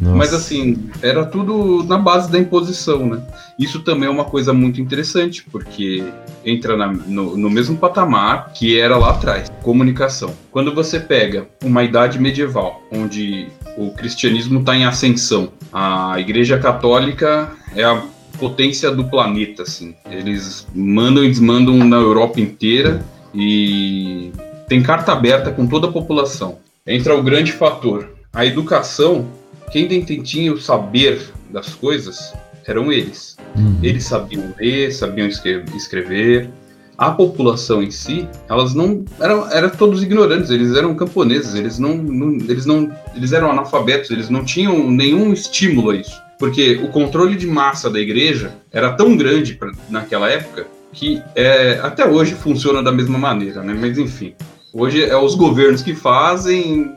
Nossa. Mas assim, era tudo na base da imposição, né? Isso também é uma coisa muito interessante, porque entra na, no, no, mesmo patamar que era lá atrás, comunicação. Quando você pega uma idade medieval, onde o cristianismo está em ascensão, a Igreja Católica é a potência do planeta, assim. Eles mandam e desmandam na Europa inteira e tem carta aberta com toda a população. Entra o grande fator, a educação quem tinha o saber das coisas eram eles. Uhum. Eles sabiam ler, sabiam escrever. A população em si, elas não eram, eram todos ignorantes. Eles eram camponeses. Eles não, não, eles não, eles eram analfabetos. Eles não tinham nenhum estímulo a isso, porque o controle de massa da igreja era tão grande pra, naquela época que é, até hoje funciona da mesma maneira, né? Mas enfim, hoje é os governos que fazem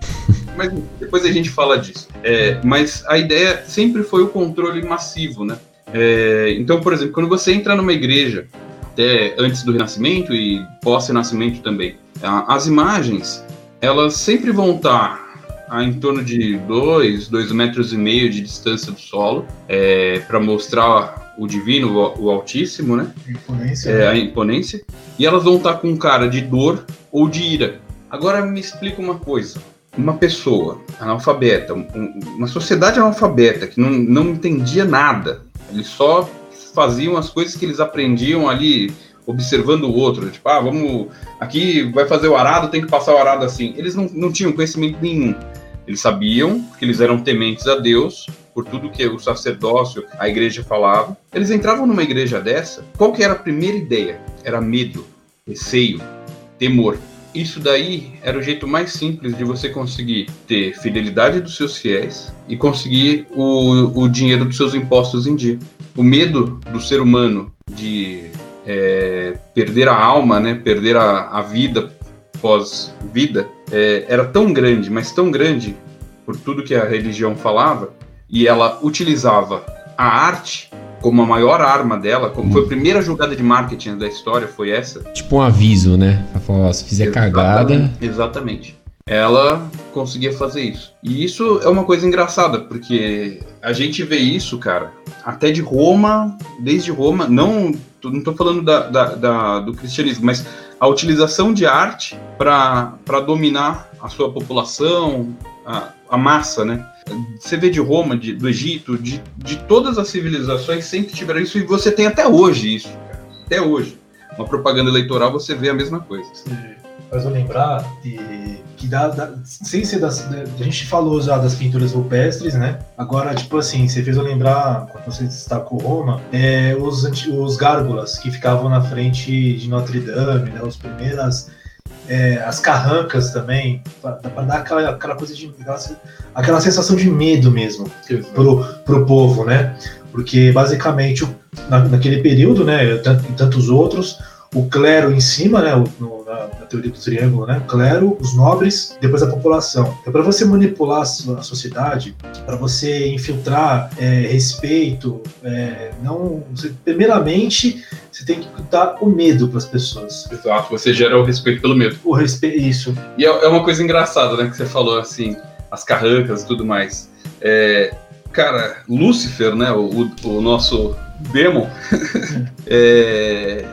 mas depois a gente fala disso. É, mas a ideia sempre foi o controle massivo, né? É, então, por exemplo, quando você entra numa igreja, até antes do Renascimento e pós-Renascimento também, as imagens, elas sempre vão estar a em torno de dois, dois metros e meio de distância do solo, é, para mostrar o divino, o, o Altíssimo, né? Imponência, é, A imponência. E elas vão estar com cara de dor ou de ira. Agora me explica uma coisa uma pessoa analfabeta, uma sociedade analfabeta que não, não entendia nada, eles só faziam as coisas que eles aprendiam ali observando o outro, tipo, ah, vamos, aqui vai fazer o arado, tem que passar o arado assim. Eles não, não tinham conhecimento nenhum. Eles sabiam que eles eram tementes a Deus, por tudo que o sacerdócio, a igreja falava. Eles entravam numa igreja dessa, qual que era a primeira ideia? Era medo, receio, temor. Isso daí era o jeito mais simples de você conseguir ter fidelidade dos seus fiéis e conseguir o, o dinheiro dos seus impostos em dia. O medo do ser humano de é, perder a alma, né, perder a, a vida pós-vida, é, era tão grande, mas tão grande por tudo que a religião falava, e ela utilizava a arte como a maior arma dela, como hum. foi a primeira jogada de marketing da história, foi essa. Tipo um aviso, né? Ela falou, se fizer exatamente, cagada. Exatamente. Ela conseguia fazer isso. E isso é uma coisa engraçada, porque a gente vê isso, cara, até de Roma, desde Roma, não, não tô falando da, da, da do cristianismo, mas a utilização de arte para dominar a sua população, a, a massa, né? Você vê de Roma, de, do Egito, de, de todas as civilizações sempre tiveram isso e você tem até hoje isso, cara. Até hoje. Uma propaganda eleitoral você vê a mesma coisa. Faz eu lembrar de, que dá, dá, sem ser das. A gente falou já das pinturas rupestres, né? Agora, tipo assim, você fez eu lembrar, quando você destacou Roma, é, os, os gárgulas que ficavam na frente de Notre Dame, né? As primeiras é, as carrancas também, para dar aquela, aquela coisa de. Aquela, aquela, sensação de medo mesmo pro, pro povo, né? Porque basicamente na, naquele período, né, e tantos outros, o clero em cima, né, no, na, na, teoria do triângulo, né, o clero, os nobres, depois a população. Então, para você manipular a, a sociedade, para você infiltrar é, respeito, é, não, você, primeiramente você tem que dar o medo para as pessoas. Exato, você gera o respeito pelo medo. O respeito, isso. E é, é, uma coisa engraçada, né, que você falou assim, as carrancas e tudo mais. É, cara, Lúcifer, né, o, o nosso demon, (laughs) é,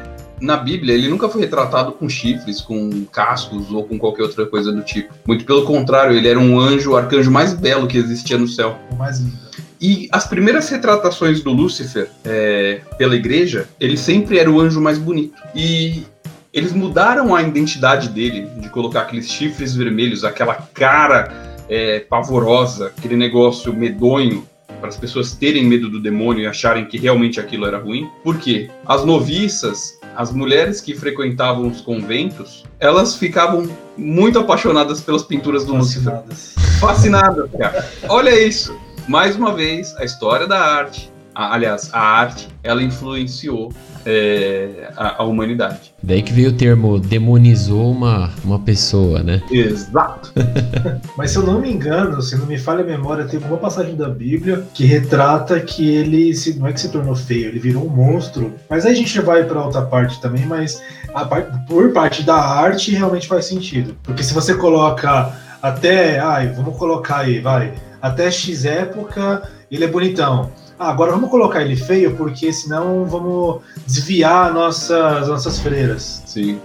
na Bíblia, ele nunca foi retratado com chifres, com cascos ou com qualquer outra coisa do tipo. Muito pelo contrário, ele era um anjo, o arcanjo mais belo que existia no céu. O mais lindo. E as primeiras retratações do Lúcifer é, pela igreja, ele sempre era o anjo mais bonito. E eles mudaram a identidade dele, de colocar aqueles chifres vermelhos, aquela cara é, pavorosa, aquele negócio medonho, para as pessoas terem medo do demônio e acharem que realmente aquilo era ruim. Por quê? As noviças, as mulheres que frequentavam os conventos, elas ficavam muito apaixonadas pelas pinturas do Lúcifer. Fascinadas. Fascinadas, cara. Olha isso. Mais uma vez, a história da arte, a- aliás, a arte, ela influenciou é, a, a humanidade. Daí que veio o termo demonizou uma, uma pessoa, né? Exato. (laughs) Mas se eu não me engano, se não me falha a memória, tem alguma passagem da Bíblia que retrata que ele se, não é que se tornou feio, ele virou um monstro. Mas aí a gente vai pra outra parte também, mas parte, por parte da arte realmente faz sentido. Porque se você coloca até, ai, vamos colocar aí, vai, até X época ele é bonitão. Agora vamos colocar ele feio, porque senão vamos desviar nossas, nossas freiras. Sim.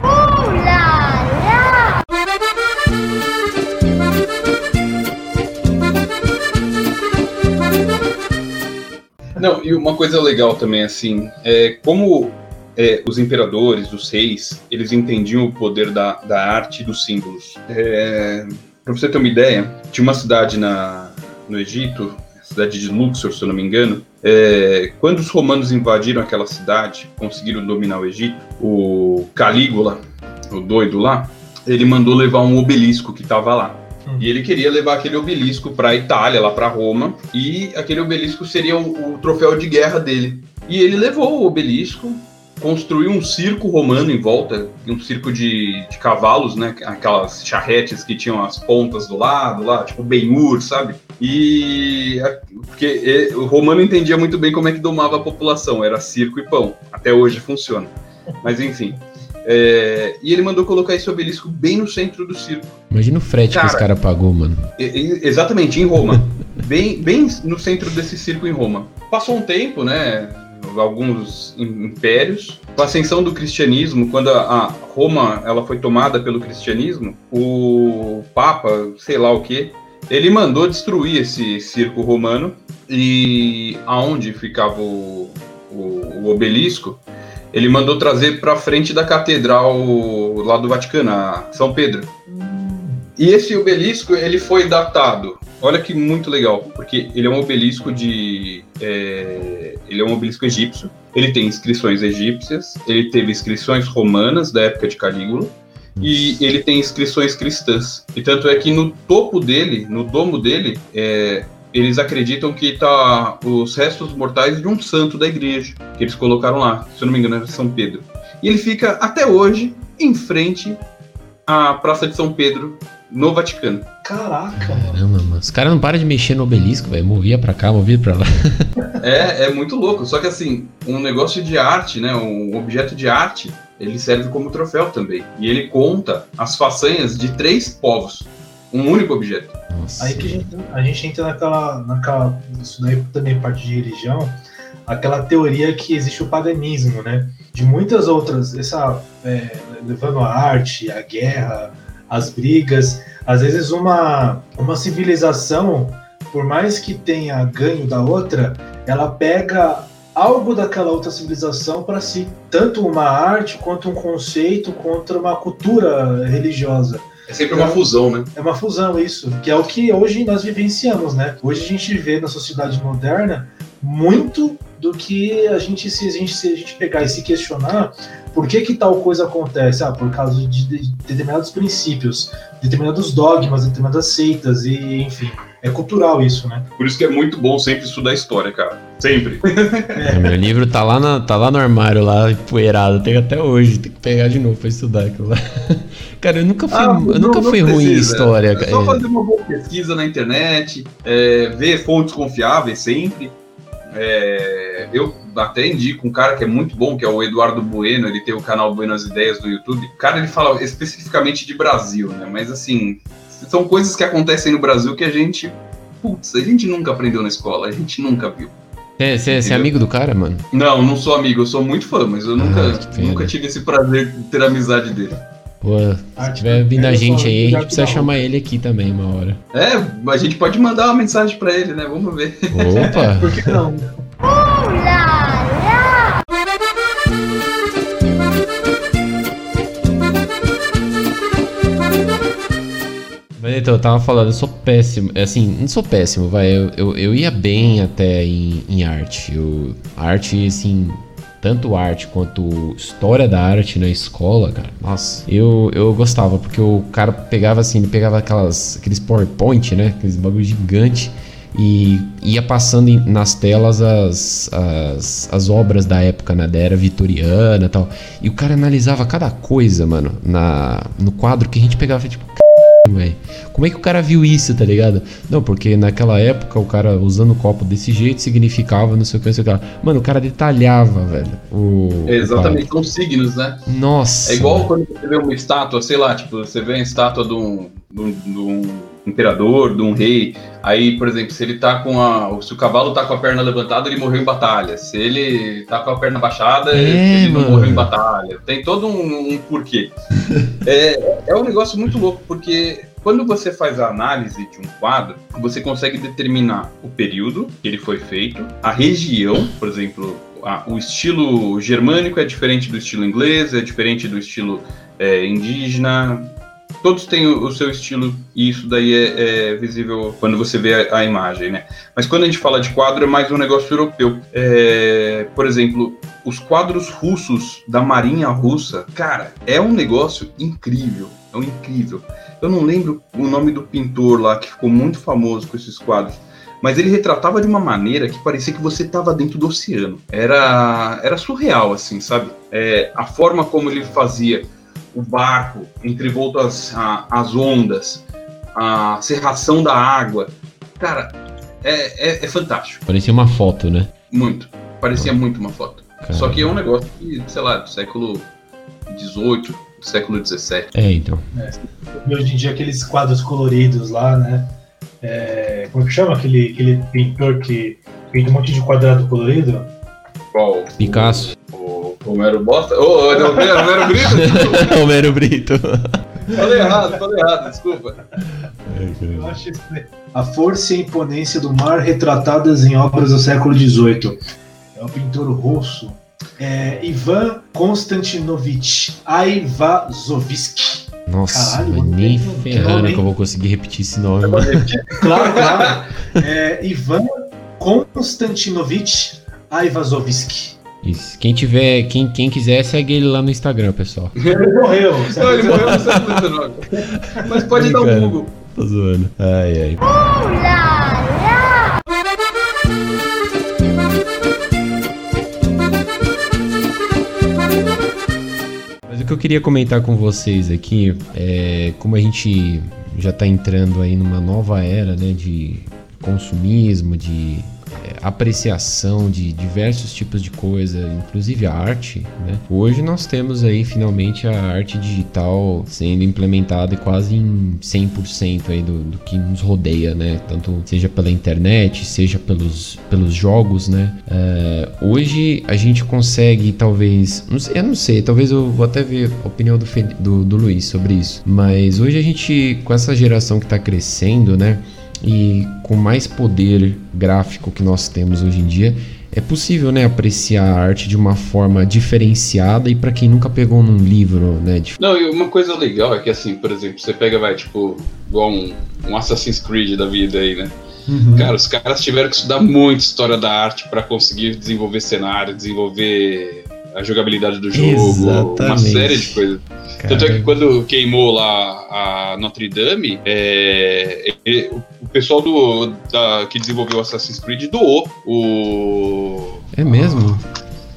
Não, e uma coisa legal também, assim, é como é, os imperadores, os reis, eles entendiam o poder da, da arte e dos símbolos. É, para você ter uma ideia, tinha uma cidade na, no Egito, cidade de Luxor, se eu não me engano, é, quando os romanos invadiram aquela cidade, conseguiram dominar o Egito, o Calígula, o doido lá, ele mandou levar um obelisco que estava lá. E ele queria levar aquele obelisco para a Itália, lá para Roma, e aquele obelisco seria o, o troféu de guerra dele. E ele levou o obelisco, construiu um circo romano em volta, um circo de, de cavalos, né? Aquelas charretes que tinham as pontas do lado, lá, tipo Ben-Hur, sabe? E porque o romano entendia muito bem como é que domava a população, era circo e pão. Até hoje funciona. Mas enfim. É, e ele mandou colocar esse obelisco bem no centro do circo. Imagina o frete que Cara. os caras pagou, mano. Exatamente, em Roma. bem, bem no centro desse circo em Roma. Passou um tempo, né? Alguns im- impérios. Com a ascensão do cristianismo, quando a, a Roma ela foi tomada pelo cristianismo, o Papa, sei lá o que, ele mandou destruir esse circo romano e aonde ficava o, o- o obelisco, ele mandou trazer para frente da catedral lá do Vaticano, São Pedro. E esse obelisco, ele foi datado. Olha que muito legal, porque ele é um obelisco de. é, ele é um obelisco egípcio. Ele tem inscrições egípcias, ele teve inscrições romanas da época de Calígula, e ele tem inscrições cristãs. E tanto é que no topo dele, no domo dele, é, eles acreditam que tá os restos mortais de um santo da igreja, que eles colocaram lá, se eu não me engano, era São Pedro. E ele fica até hoje em frente à Praça de São Pedro, no Vaticano. Caraca. Caramba, mano. Os caras não param de mexer no obelisco, velho. Movia pra cá, movia pra lá. (laughs) É, é muito louco. Só que assim, um negócio de arte, né? Um objeto de arte, ele serve como troféu também. E ele conta as façanhas de três povos. Um único objeto. Nossa. Aí que a gente, a gente entra naquela, naquela. Isso daí também é parte de religião, aquela teoria que existe o paganismo, né? De muitas outras, essa. é, levando a arte, a guerra, as brigas, às vezes uma, uma civilização, por mais que tenha ganho da outra, ela pega algo daquela outra civilização para si, tanto uma arte quanto um conceito, quanto uma cultura religiosa. É sempre uma fusão, né? É uma fusão isso, que é o que hoje nós vivenciamos, né? Hoje a gente vê na sociedade moderna muito do que a gente se a gente, se a gente pegar e se questionar por que que tal coisa acontece? Ah, por causa de, de determinados princípios, determinados dogmas, determinadas seitas e enfim, é cultural isso, né? Por isso que é muito bom sempre estudar história, cara. Sempre. (laughs) É, meu livro tá lá, na- tá lá no armário, lá, empoeirado. Tem até hoje. Tem que pegar de novo pra estudar aquilo lá. (laughs) Cara, eu nunca fui, Ah, eu nunca fui ruim em história. É só fazer uma boa pesquisa na internet, é, ver fontes confiáveis sempre. É, eu até indico um cara que é muito bom, que é o Eduardo Bueno, ele tem o canal Buenas Ideias no YouTube. O cara ele fala especificamente de Brasil, né? Mas assim, são coisas que acontecem no Brasil que a gente, putz, a gente nunca aprendeu na escola, a gente nunca viu. Você é amigo do cara, mano? Não, não sou amigo, eu sou muito fã, mas eu nunca, que nunca tive esse prazer de ter a amizade dele. Pô, se Ah, tiver vindo a eu gente aí, a gente precisa chamar ele aqui também uma hora. É, a gente pode mandar uma mensagem pra ele, né? Vamos ver. Opa! (laughs) Por que não? Então, eu tava falando, eu sou péssimo. Assim, não sou péssimo, vai. Eu, eu, eu ia bem até em, em arte. Eu, arte, assim. Tanto arte quanto história da arte na escola, cara. Nossa, eu, eu gostava, porque o cara pegava assim, ele pegava aquelas, aqueles PowerPoint, né? Aqueles bagulho gigante. E ia passando em- nas telas as, as, as obras da época, né? Da era vitoriana e tal. E o cara analisava cada coisa, mano, na, no quadro que a gente pegava, tipo, velho. Como é que o cara viu isso, tá ligado? Não, porque naquela época o cara usando o copo desse jeito significava não sei o que, não sei o que lá. Mano, o cara detalhava, velho. O, o Exatamente, são signos, né? Nossa. É igual quando você vê uma estátua, sei lá, tipo, você vê a estátua de um, de um- de um imperador, de um rei. Aí, por exemplo, se ele tá com a. Se o cavalo tá com a perna levantada, ele morreu em batalha. Se ele tá com a perna baixada, É, ele não mano. morreu em batalha. Tem todo um, um porquê. (laughs) é, é um negócio muito louco, porque quando você faz a análise de um quadro, você consegue determinar o período que ele foi feito, a região, por exemplo, o estilo germânico é diferente do estilo inglês, é diferente do estilo é, indígena. Todos têm o, seu estilo e isso daí é, é visível quando você vê a, a imagem, né? Mas quando a gente fala de quadro é mais um negócio europeu. É, por exemplo, os quadros russos da Marinha Russa, cara, é um negócio incrível, é um incrível. Eu não lembro o nome do pintor lá que ficou muito famoso com esses quadros. Mas ele retratava de uma maneira que parecia que você estava dentro do oceano. Era, era surreal, assim, sabe? É, a forma como ele fazia o barco entrevolto às, às ondas, a serração da água. Cara, é, é, é fantástico. Parecia uma foto, né? Muito. Parecia muito uma foto. Cara. Só que é um negócio que, sei lá, do século XVIII, do século XVII. É, então. E hoje em dia aqueles quadros coloridos lá, né? É, como que chama aquele, aquele pintor que pinta um monte de quadrado colorido? Qual? Picasso. O Romero Bosta? Ô, oh, não, Romero Brito? Homero (laughs) Brito. falei errado, falei errado, desculpa. Eu acho isso. A força e a imponência do mar retratadas em obras do século XVIII. É o pintor russo é, Ivan Konstantinovich Aivazovsky. Nossa, Caralho, nem tem ferrando que eu vou conseguir repetir esse nome. Claro, claro. É, Ivan Konstantinovich Aivazovsky. Isso. Quem tiver, quem, quem quiser, segue ele lá no Instagram, pessoal. (laughs) Ele morreu. Não, ele morreu no século XIX. Mas pode dar um. Google. Tô zoando. Ai, ai. Mas o que eu queria comentar com vocês aqui é como a gente já tá entrando aí numa nova era, né, de consumismo, de apreciação de diversos tipos de coisa, inclusive a arte, né? Hoje nós temos aí finalmente a arte digital sendo implementada quase em 100% aí do, do que nos rodeia, né? Tanto seja pela internet, seja pelos, pelos jogos, né? É, hoje a gente consegue talvez, não sei, eu não sei, talvez eu vou até ver a opinião do, do, do Luiz sobre isso, mas hoje a gente, com essa geração que tá crescendo, né? E com mais poder gráfico que nós temos hoje em dia, é possível, né, apreciar a arte de uma forma diferenciada e para quem nunca pegou num livro, né, de Não, e uma coisa legal é que, assim, por exemplo, você pega, vai, tipo, igual um, um Assassin's Creed da vida aí, né? Cara, os caras tiveram que estudar muito história da arte pra conseguir desenvolver cenário, desenvolver a jogabilidade do jogo, uma Exatamente. série de coisas. Tanto é que quando queimou lá a Notre Dame, é, e- o pessoal do, da- que desenvolveu o Assassin's Creed doou o, É mesmo?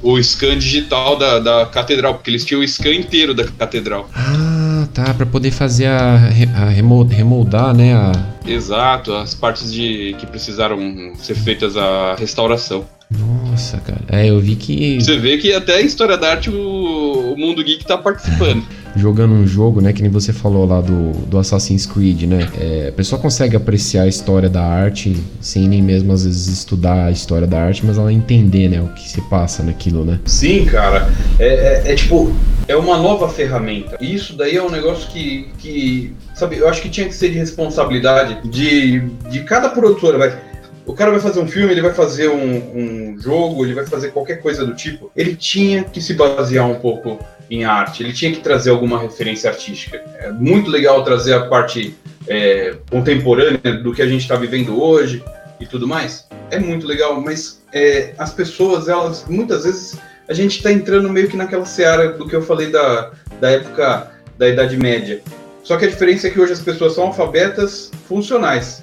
o scan digital da, da catedral, porque eles tinham o scan inteiro da catedral. Ah, tá, para poder fazer a, a remo- remoldar, né, a Exato, as partes de que precisaram ser feitas a restauração. Nossa, cara. É, eu vi que Você vê que até a história da arte o, o mundo geek tá participando. (laughs) jogando um jogo, né? Que nem você falou lá do, do Assassin's Creed, né? É, a pessoa consegue apreciar a história da arte sem nem mesmo às vezes estudar a história da arte, mas ela entender, né? O que se passa naquilo, né? Sim, cara. É, é, é tipo, é uma nova ferramenta. E isso daí é um negócio que, que, sabe, eu acho que tinha que ser de responsabilidade de, de cada produtora, vai. O cara vai fazer um filme, ele vai fazer um, um jogo, ele vai fazer qualquer coisa do tipo. Ele tinha que se basear um pouco em arte, ele tinha que trazer alguma referência artística. É muito legal trazer a parte é, contemporânea do que a gente está vivendo hoje e tudo mais. É muito legal, mas é, as pessoas, elas, muitas vezes, a gente está entrando meio que naquela seara do que eu falei da, da época da Idade Média. Só que a diferença é que hoje as pessoas são alfabetas funcionais.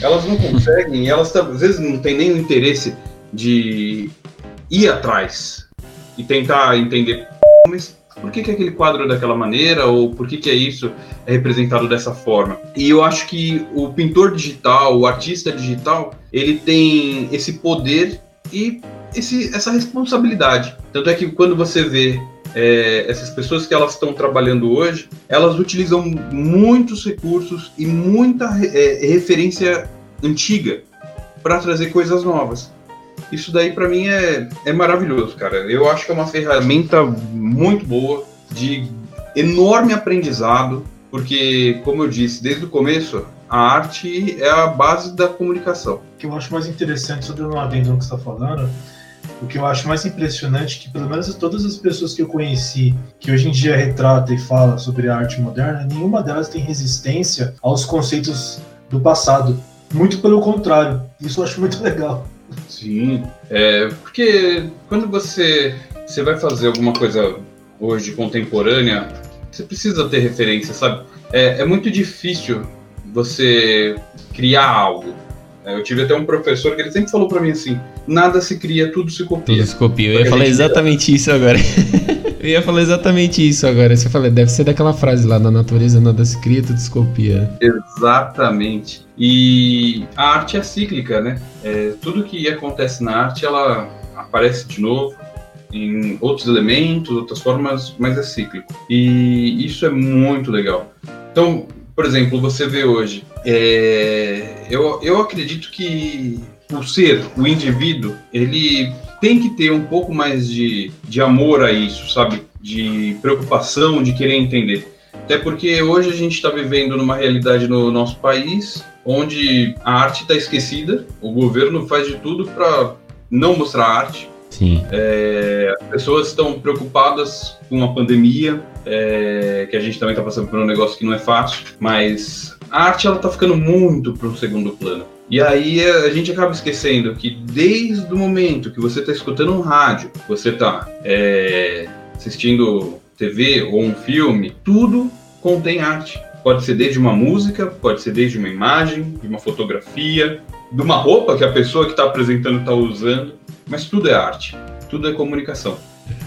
Elas não conseguem, elas às vezes não têm nem o interesse de ir atrás e tentar entender mas por que, que aquele quadro é daquela maneira, ou por que, que é isso é representado dessa forma. E eu acho que o pintor digital, o artista digital, ele tem esse poder e esse, essa responsabilidade. Tanto é que quando você vê é, essas pessoas que elas estão trabalhando hoje, elas utilizam muitos recursos e muita é, referência antiga para trazer coisas novas. Isso daí para mim é, é maravilhoso, cara. Eu acho que é uma ferramenta muito boa, de enorme aprendizado, porque, como eu disse desde o começo, a arte é a base da comunicação. O que eu acho mais interessante, dando um adendo que você está falando, o que eu acho mais impressionante é que, pelo menos todas as pessoas que eu conheci, que hoje em dia retrata e fala sobre a arte moderna, nenhuma delas tem resistência aos conceitos do passado. Muito pelo contrário. Isso eu acho muito (laughs) legal. Sim, é, porque quando você, você vai fazer alguma coisa hoje contemporânea, você precisa ter referência, sabe? É, é muito difícil você criar algo. É, eu tive até um professor que ele sempre falou para mim assim: nada se cria, tudo se copia. Tudo se copia. Eu ia falar exatamente isso agora. (laughs) Eu ia falar exatamente isso agora. Você falou, deve ser daquela frase lá, na natureza nada se cria, tudo se copia. Exatamente. E a arte é cíclica, né? É, tudo que acontece na arte, ela aparece de novo em outros elementos, outras formas, mas é cíclico. E isso é muito legal. Então, por exemplo, você vê hoje, é, eu, eu acredito que o ser, o indivíduo, ele tem que ter um pouco mais de, de amor a isso, sabe? De preocupação, de querer entender. Até porque hoje a gente está vivendo numa realidade no nosso país onde a arte está esquecida, o governo faz de tudo para não mostrar arte. Sim. É, as pessoas estão preocupadas com a pandemia, é, que a gente também está passando por um negócio que não é fácil, mas a arte ela está ficando muito para o segundo plano. E aí a gente acaba esquecendo que desde o momento que você está escutando um rádio, você está é, assistindo TV ou um filme, tudo contém arte. Pode ser desde uma música, pode ser desde uma imagem, de uma fotografia, de uma roupa que a pessoa que está apresentando está usando, mas tudo é arte, tudo é comunicação.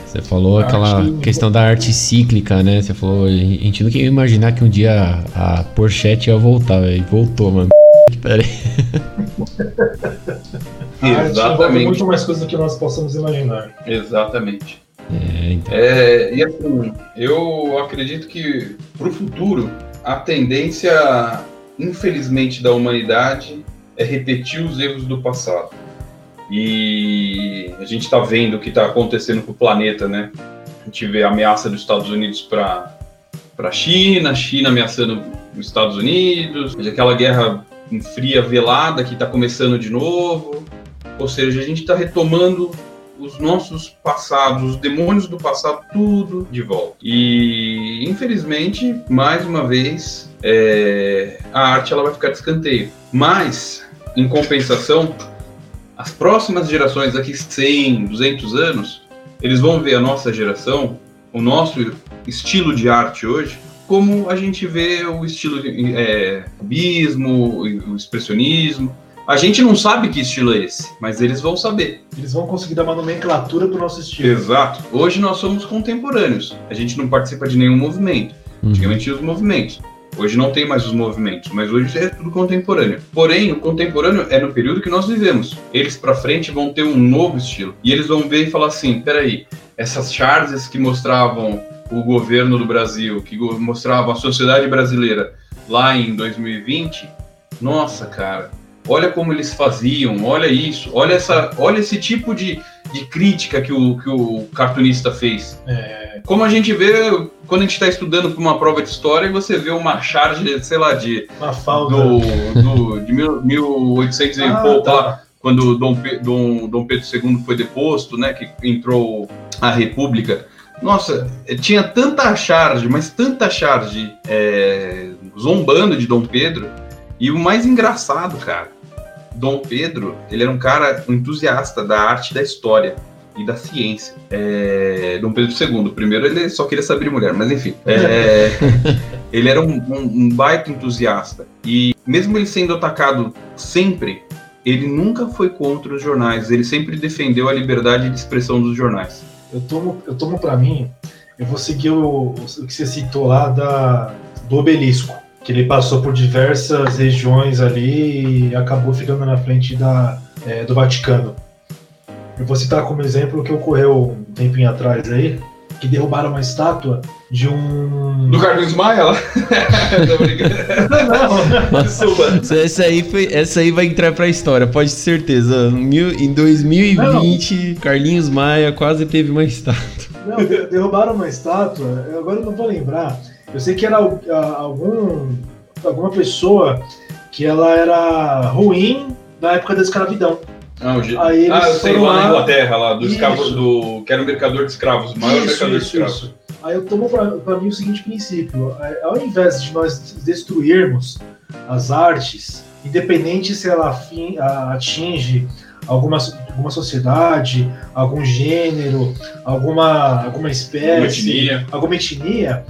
Você falou a aquela arte... questão da arte cíclica, né? Você falou, a gente nunca ia imaginar que um dia a Porsche ia voltar, e voltou, mano. (laughs) Pera aí. (laughs) Exatamente. muito mais coisa do que nós possamos imaginar. Exatamente. É, então. é, e assim, eu acredito que para o futuro, a tendência, infelizmente, da humanidade é repetir os erros do passado. E a gente está vendo o que está acontecendo com o planeta, né? A gente vê a ameaça dos Estados Unidos para a China, China ameaçando os Estados Unidos, aquela guerra fria velada que está começando de novo. Ou seja, a gente está retomando os nossos passados, os demônios do passado, tudo de volta. E infelizmente, mais uma vez, é, a arte ela vai ficar de escanteio. Mas, em compensação, as próximas gerações, daqui 100, 200 anos, eles vão ver a nossa geração, o nosso estilo de arte hoje, como a gente vê o estilo é, cubismo, o expressionismo. A gente não sabe que estilo é esse, mas eles vão saber. Eles vão conseguir dar uma nomenclatura para o nosso estilo. Exato. Hoje nós somos contemporâneos. A gente não participa de nenhum movimento. Uhum. Antigamente tinha os movimentos. Hoje não tem mais os movimentos, mas hoje é tudo contemporâneo. Porém, o contemporâneo é no período que nós vivemos. Eles para frente vão ter um novo estilo. E eles vão ver e falar assim: peraí, essas charges que mostravam o governo do Brasil, que mostrava a sociedade brasileira lá em 2020, nossa, cara, olha como eles faziam, olha isso, olha essa, olha esse tipo de, de crítica que o, que o cartunista fez. É. Como a gente vê quando a gente está estudando para uma prova de história e você vê uma charge, sei lá, de uma falda do, do, de mil, 1800 ah, e pouco tá. lá, quando Dom, Dom, Dom Pedro II foi deposto, né, que entrou a República. Nossa, tinha tanta charge, mas tanta charge é, zombando de Dom Pedro. E o mais engraçado, cara, Dom Pedro, ele era um cara entusiasta da arte da história e da ciência. É, Dom Pedro II, primeiro ele só queria saber de mulher, mas enfim. É, (laughs) ele era um, um, um, baita entusiasta. E mesmo ele sendo atacado sempre, ele nunca foi contra os jornais, ele sempre defendeu a liberdade de expressão dos jornais. Eu tomo, eu tomo para mim, eu vou seguir o, o, que você citou lá da, do obelisco que ele passou por diversas regiões ali e acabou ficando na frente da, é, do Vaticano. Eu vou citar como exemplo o que ocorreu um tempinho atrás aí, que derrubaram uma estátua de um. Do Carlos Maia lá? (laughs) não, Nossa, essa aí, foi, essa aí vai entrar pra história, pode ter certeza. Mil, em 2020, não. Carlinhos Maia quase teve uma estátua. Não, derrubaram uma estátua, agora eu não vou lembrar eu sei que era algum, alguma pessoa que ela era ruim na época da escravidão. Ah, Aí ah eu sei, lá, na Inglaterra, lá, do escravo, do, que era um mercador de escravos, o maior isso, mercador isso, de escravos. Isso. Aí eu tomo para mim o seguinte princípio: é, ao invés de nós destruirmos as artes, independente se ela atinge alguma, alguma sociedade, algum gênero, alguma, alguma espécie, alguma etnia, alguma etnia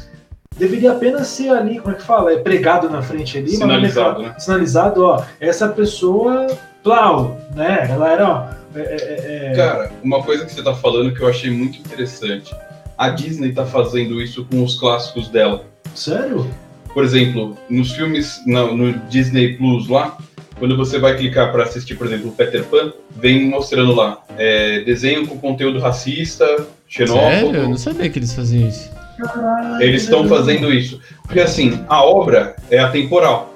deveria apenas ser ali, como é que fala? É pregado na frente ali, sinalizado, né? Sinalizado, ó, essa pessoa, plau, né? Ela era, ó, é, é, é... é. Cara, uma coisa que você tá falando que eu achei muito interessante. A Disney tá fazendo isso com os clássicos dela. Sério? Por exemplo, nos filmes, no, no Disney Plus lá, quando você vai clicar para assistir, por exemplo, o Peter Pan, vem mostrando lá é, desenho com conteúdo racista, xenófobo. Sério? Eu não sabia que eles faziam isso. Eles estão fazendo isso. Porque assim, a obra é atemporal.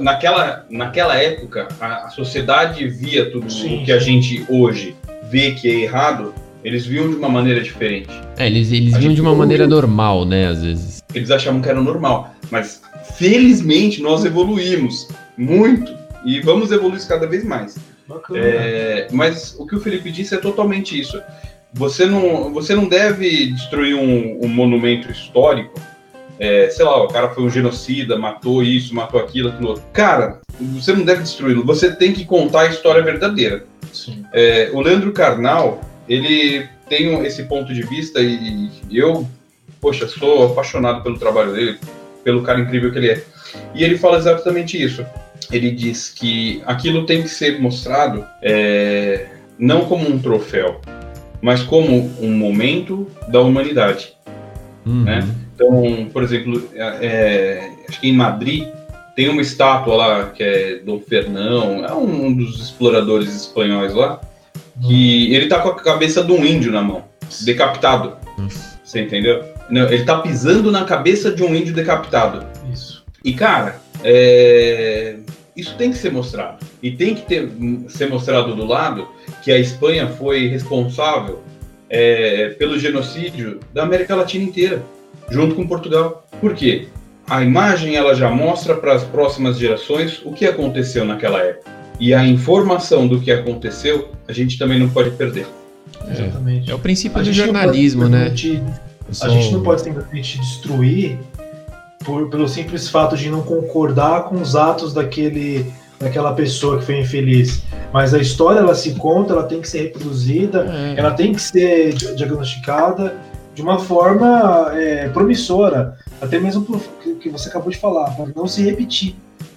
Naquela, naquela época, a, a sociedade via tudo Sim. que a gente hoje vê que é errado, eles viam de uma maneira diferente. É, eles, eles viam de uma maneira normal, né, às vezes. Eles achavam que era normal. Mas, felizmente, nós evoluímos muito e vamos evoluir cada vez mais. É, mas o que o Felipe disse é totalmente isso. Você não, você não deve destruir um, um monumento histórico. É, sei lá, o cara foi um genocida, matou isso, matou aquilo, aquilo outro. Cara, você não deve destruí-lo. Você tem que contar a história verdadeira. É, o Leandro Carnal, ele tem esse ponto de vista e eu, poxa, sou apaixonado pelo trabalho dele, pelo cara incrível que ele é. E ele fala exatamente isso. Ele diz que aquilo tem que ser mostrado é, não como um troféu, mas como um momento da humanidade. Uhum. Né? Então, por exemplo, é, é, acho que em Madrid tem uma estátua lá que é Dom Fernão, é um dos exploradores espanhóis lá, que ele tá com a cabeça de um índio na mão, decapitado. Você entendeu? Não, ele tá pisando na cabeça de um índio decapitado. Isso. E cara, é... isso tem que ser mostrado. E tem que ter, ser mostrado do lado que a Espanha foi responsável é, pelo genocídio da América Latina inteira, junto com Portugal. Por quê? A imagem ela já mostra para as próximas gerações o que aconteceu naquela época. E a informação do que aconteceu, a gente também não pode perder. É, Exatamente. É o princípio a do jornalismo, né? A gente não pode simplesmente destruir por, pelo simples fato de não concordar com os atos daquele daquela pessoa que foi infeliz. Mas a história ela se conta, ela tem que ser reproduzida, é. ela tem que ser diagnosticada de uma forma é, promissora, até mesmo por que você acabou de falar, para não se repetir.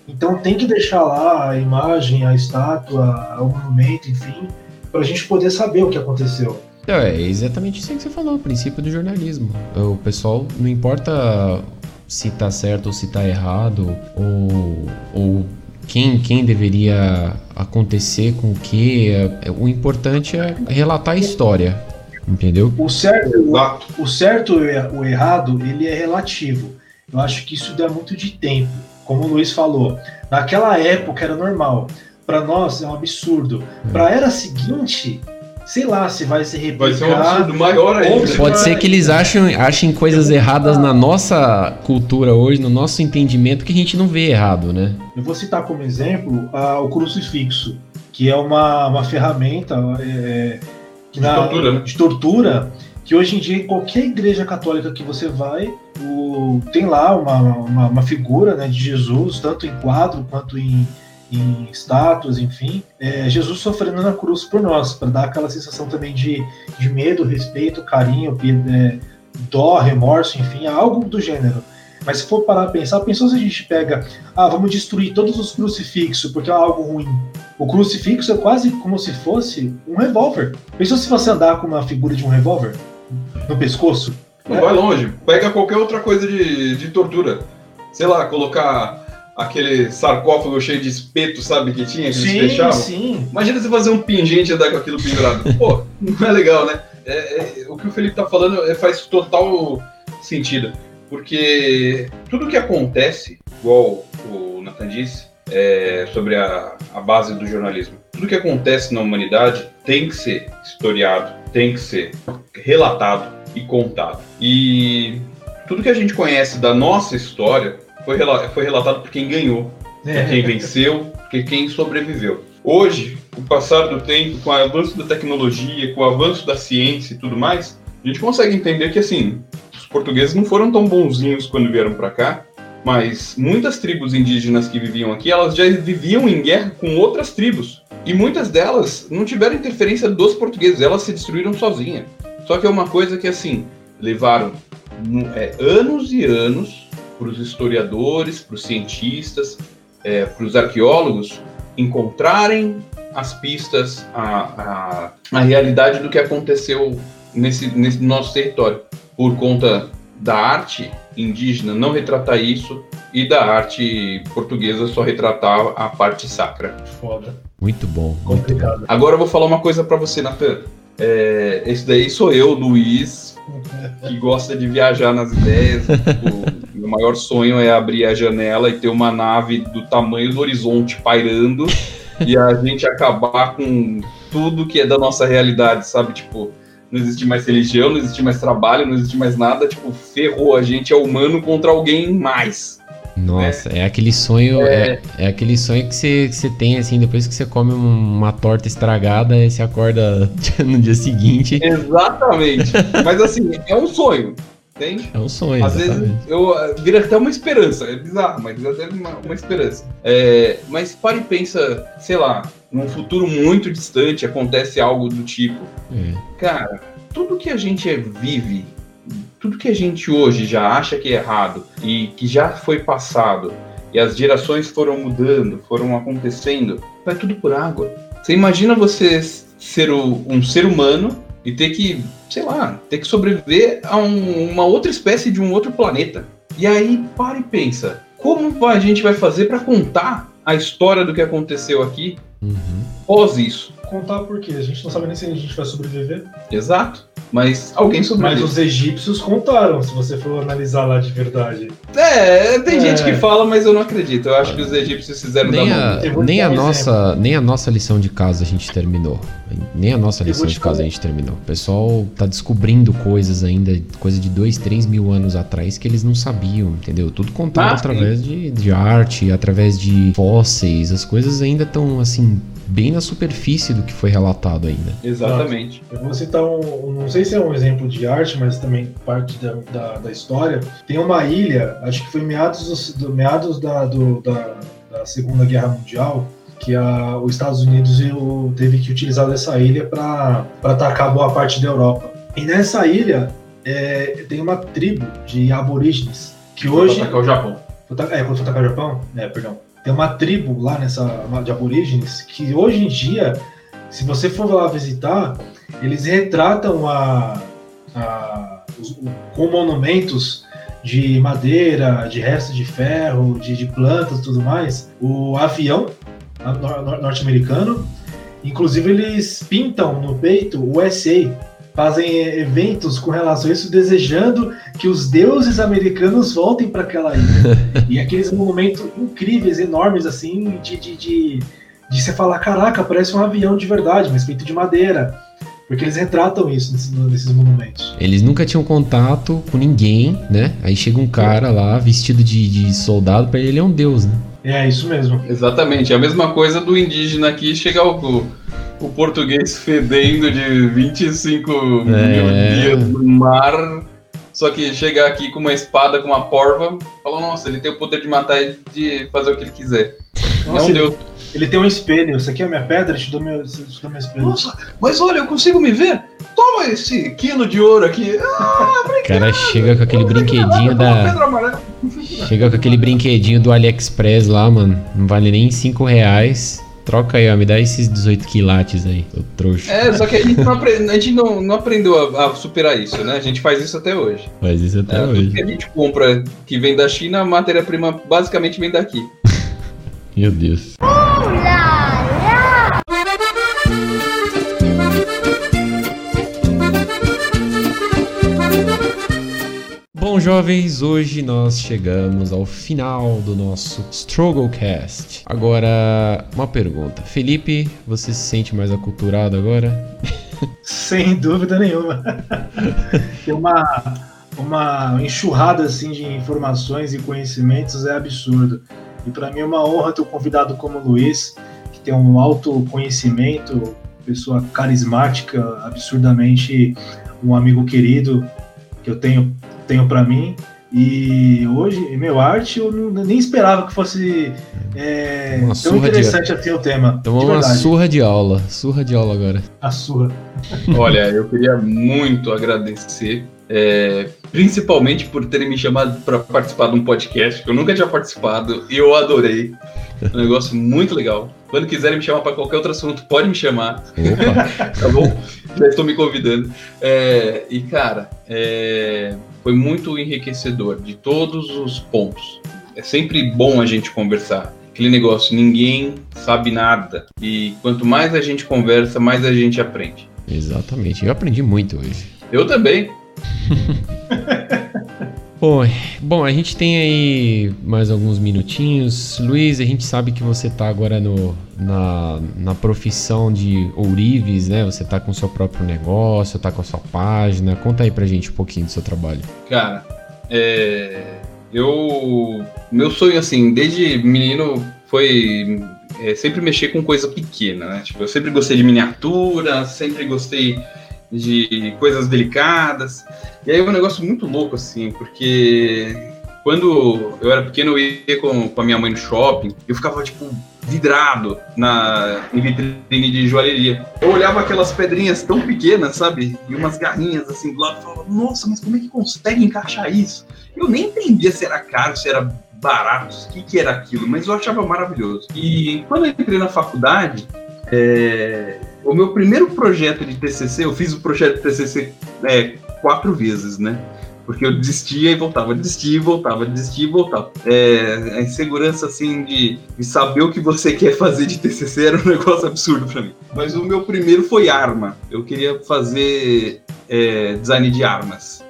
Então tem que deixar lá a imagem, a estátua, o monumento, enfim, para a gente poder saber o que aconteceu. É exatamente isso que você falou, o princípio do jornalismo. O pessoal, não importa se tá certo ou se tá errado, ou, ou quem, quem deveria acontecer com o que. É, o importante é relatar a história. Entendeu? O certo, o, o certo e o errado, ele é relativo. Eu acho que isso dá muito de tempo. Como o Luiz falou, naquela época era normal. Para nós é um absurdo. Para a era seguinte, sei lá se vai se replicar. Vai ser um absurdo maior ainda. Pode ser que eles achem, achem coisas erradas na nossa cultura hoje, no nosso entendimento, que a gente não vê errado, né? Eu vou citar como exemplo uh, o crucifixo, que é uma, uma ferramenta é, de, na, tortura, né? de tortura que hoje em dia em qualquer igreja católica que você vai, o, tem lá uma, uma, uma, figura né, de Jesus, tanto em quadro quanto em, em estátuas, enfim, é, Jesus sofrendo na cruz por nós, para dar aquela sensação também de, de medo, respeito, carinho, é, dó, remorso, enfim, algo do gênero. Mas se for parar a pensar, pensou se a gente pega, ah, vamos destruir todos os crucifixos porque é algo ruim. O crucifixo é quase como se fosse um revólver. Pensou se você andar com uma figura de um revólver? no pescoço. Não é. vai longe. Pega qualquer outra coisa de, de tortura. Sei lá, colocar aquele sarcófago cheio de espeto, sabe, que tinha, que sim, eles fechavam. Sim. Imagina você fazer um pingente e andar com aquilo pendurado. (laughs) Pô, não é legal, né? É, é, o que o Felipe tá falando é, faz total sentido. Porque tudo que acontece, igual o Nathan disse, é, sobre a, a base do jornalismo, tudo que acontece na humanidade tem que ser historiado, tem que ser relatado e contado. E tudo que a gente conhece da nossa história foi, foi relatado por quem ganhou, por quem (laughs) venceu, por quem sobreviveu. Hoje, com o passar do tempo, com o avanço da tecnologia, com o avanço da ciência e tudo mais, a gente consegue entender que assim, portugueses não foram tão bonzinhos quando vieram para cá, mas muitas tribos indígenas que viviam aqui, elas já viviam em guerra com outras tribos. E muitas delas não tiveram interferência dos portugueses, elas se destruíram sozinhas. Só que é uma coisa que, assim, levaram é, anos e anos para os historiadores, para os cientistas, é, para os arqueólogos encontrarem as pistas, a, a, a realidade do que aconteceu nesse, nesse nosso território. Por conta da arte indígena não retratar isso e da arte portuguesa só retratar a parte sacra. Foda. Muito bom, muito bom. Agora eu vou falar uma coisa para você, Natan. É, esse daí sou eu, Luiz, (laughs) que gosta de viajar nas ideias. o meu maior sonho é abrir a janela e ter uma nave do tamanho do horizonte pairando e a gente acabar com tudo que é da nossa realidade, sabe? Tipo, não existe mais religião, não existe mais trabalho, não existe mais nada, tipo, ferrou, a gente é humano contra alguém mais. Nossa, é, é aquele sonho, é... é, é aquele sonho que você, que você tem, assim, depois que você come uma torta estragada e você acorda (laughs) no dia seguinte. Exatamente. (laughs) Mas assim, é um sonho. Entende? É um sonho. Às exatamente. vezes eu eh, vira até uma esperança. É bizarro, mas até uma, uma esperança. É, mas pare e pensa, sei lá, num futuro muito distante acontece algo do tipo. É. Cara, tudo que a gente vive, tudo que a gente hoje já acha que é errado e que já foi passado e as gerações foram mudando, foram acontecendo, vai tudo por água. Você imagina você ser um ser humano e ter que, sei lá, ter que sobreviver a um, uma outra espécie de um outro planeta. E aí, para e pensa, como a gente vai fazer para contar a história do que aconteceu aqui Uhum. Pós isso. Contar por quê? A gente não sabe nem se a gente vai sobreviver. Exato. Mas alguém sobreviveu. Mas os egípcios contaram, se você for analisar lá de verdade. É, tem é. gente que fala, mas eu não acredito. Eu acho que os egípcios fizeram nem da a, Nem a, nossa, nem a nossa lição de casa a gente terminou. Nem a nossa lição de casa a gente terminou. O pessoal tá descobrindo coisas ainda, coisa de dois, três mil anos atrás que eles não sabiam, entendeu? Tudo contado ah, através de, de arte, através de fósseis. As coisas ainda estão assim bem na superfície do que foi relatado ainda. Exatamente. Eu vou citar um, não sei se é um exemplo de arte, mas também parte da, da, da história. Tem uma ilha, acho que foi meados, do, meados da, do, da, da Segunda Guerra Mundial, que a, os Estados Unidos eu, teve que utilizar dessa ilha para atacar boa parte da Europa. E nessa ilha é, tem uma tribo de aborígenes que hoje. Atacar o Japão. É, quando atacar o Japão? É, perdão tem uma tribo lá nessa de aborígenes que hoje em dia, se você for lá visitar, eles retratam a, a os, com monumentos de madeira, de restos de ferro, de, de plantas tudo mais, o avião norte-americano. Inclusive eles pintam no peito o USA fazem eventos com relação a isso, desejando que os deuses americanos voltem para aquela ilha. (laughs) e aqueles monumentos incríveis, enormes, assim, de, de, de, de você falar: caraca, parece um avião de verdade, mas feito de madeira. Porque eles retratam isso nesses, nesses, monumentos. Eles nunca tinham contato com ninguém, né? Aí chega um cara lá vestido de, de soldado, para ele ele é um deus, né? É, isso mesmo. Exatamente. É a mesma coisa do indígena aqui chegar o, o português fedendo de 25 é. mil dias no mar. Só que chegar aqui com uma espada, com uma porva, fala, nossa, ele tem o poder de matar e de fazer o que ele quiser. Nossa, um deus. Ele tem um espelho. Isso aqui é a minha pedra, te dou meu, te dou meu espelho. Nossa, mas olha, eu consigo me ver. Toma esse quilo de ouro aqui. Ah, O cara chega com aquele brinquedinho da. Chega com aquele brinquedinho do AliExpress lá, mano. Não vale nem 5 reais. Troca aí, ó, me dá esses 18 quilates aí, o trouxa. É, só que a gente não, aprende, a gente não, não aprendeu a, a, superar isso, né? A gente faz isso até hoje. Faz isso até é, hoje. Tudo que a gente compra que vem da China, a matéria-prima basicamente vem daqui. (laughs) Meu Deus. Bom, jovens, hoje nós chegamos ao final do nosso Strugglecast. Agora, uma pergunta. Felipe, você se sente mais aculturado agora? (laughs) Sem dúvida nenhuma. Tem (laughs) uma, uma enxurrada assim de informações e conhecimentos é absurdo. E para mim é uma honra ter um convidado como o Luiz, que tem um alto conhecimento, pessoa carismática, absurdamente um amigo querido que eu tenho, tenho para mim. E hoje, meu arte, eu não, nem esperava que fosse é, tão interessante de... assim o tema. Tomou uma surra de aula. Surra de aula agora. A surra. Olha, eu queria muito agradecer é, principalmente por terem me chamado para participar de um podcast que eu nunca tinha participado e eu adorei. Um negócio muito legal. Quando quiserem me chamar para qualquer outro assunto, pode me chamar. (laughs) tá bom? Já estou me convidando. É, e, cara, é, foi muito enriquecedor de todos os pontos. É sempre bom a gente conversar. Aquele negócio, ninguém sabe nada. E quanto mais a gente conversa, mais a gente aprende. Exatamente. Eu aprendi muito hoje. Eu também. (laughs) Oi. Bom, a gente tem aí mais alguns minutinhos. Luiz, a gente sabe que você está agora no, na, na profissão de ourives, né? Você está com o seu próprio negócio, está com a sua página. Conta aí pra gente um pouquinho do seu trabalho. Cara, é, eu. Meu sonho, assim, desde menino foi é, sempre mexer com coisa pequena, né? Tipo, eu sempre gostei de miniatura, sempre gostei de coisas delicadas. E aí é um negócio muito louco, assim, porque quando eu era pequeno, eu ia com, com a minha mãe no shopping, eu ficava, tipo, vidrado na, em vitrine de joalheria. Eu olhava aquelas pedrinhas tão pequenas, sabe? E umas garrinhas assim do lado, e falava, nossa, mas como é que consegue encaixar isso? Eu nem entendia se era caro, se era barato, o que, que era aquilo, mas eu achava maravilhoso. E quando eu entrei na faculdade, é, o meu primeiro projeto de TCC, eu fiz o projeto de TCC é, quatro vezes, né? Porque eu desistia e voltava, desistia e voltava, desistia e voltava. É, a insegurança, assim, de, de, saber o que você quer fazer de TCC era um (laughs) negócio absurdo para mim. Mas o meu primeiro foi arma. Eu queria fazer é, design de armas.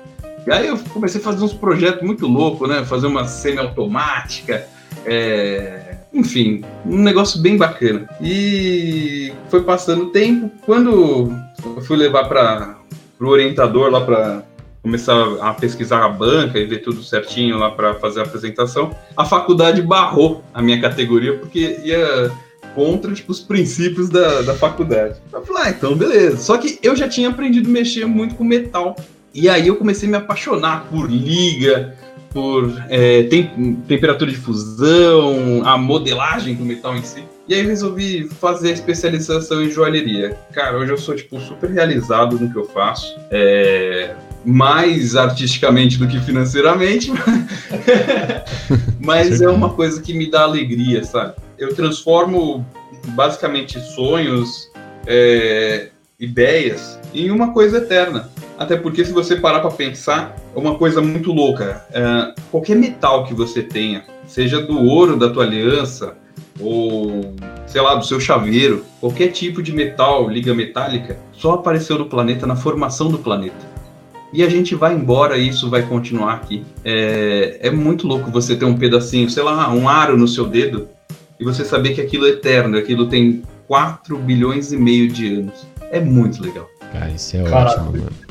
E aí eu comecei a fazer uns projetos muito loucos, né? Fazer uma semi-automática, é, enfim, um negócio bem bacana. E foi passando o tempo. Quando eu fui levar para o orientador lá para começar a pesquisar a banca e ver tudo certinho lá para fazer a apresentação, a faculdade barrou a minha categoria porque ia contra tipo, os princípios da, da faculdade. Eu falei, ah, então beleza. Só que eu já tinha aprendido a mexer muito com metal. E aí eu comecei a me apaixonar por liga, por é, tem, temperatura de fusão, a modelagem do metal em si. E aí resolvi fazer a especialização em joalheria. Cara, hoje eu sou tipo super realizado no que eu faço. É, mais artisticamente do que financeiramente, (laughs) mas é uma coisa que me dá alegria, sabe? Eu transformo basicamente sonhos, é, ideias em uma coisa eterna. Até porque, se você parar para pensar, é uma coisa muito louca. É, qualquer metal que você tenha, seja do ouro da tua aliança, ou sei lá, do seu chaveiro, qualquer tipo de metal, liga metálica, só apareceu no planeta na formação do planeta. E a gente vai embora e isso vai continuar aqui. É, é muito louco você ter um pedacinho, sei lá, um aro no seu dedo e você saber que aquilo é eterno, aquilo tem 4 bilhões e meio de anos. É muito legal. Cara, isso é Caraca, ótimo, mano.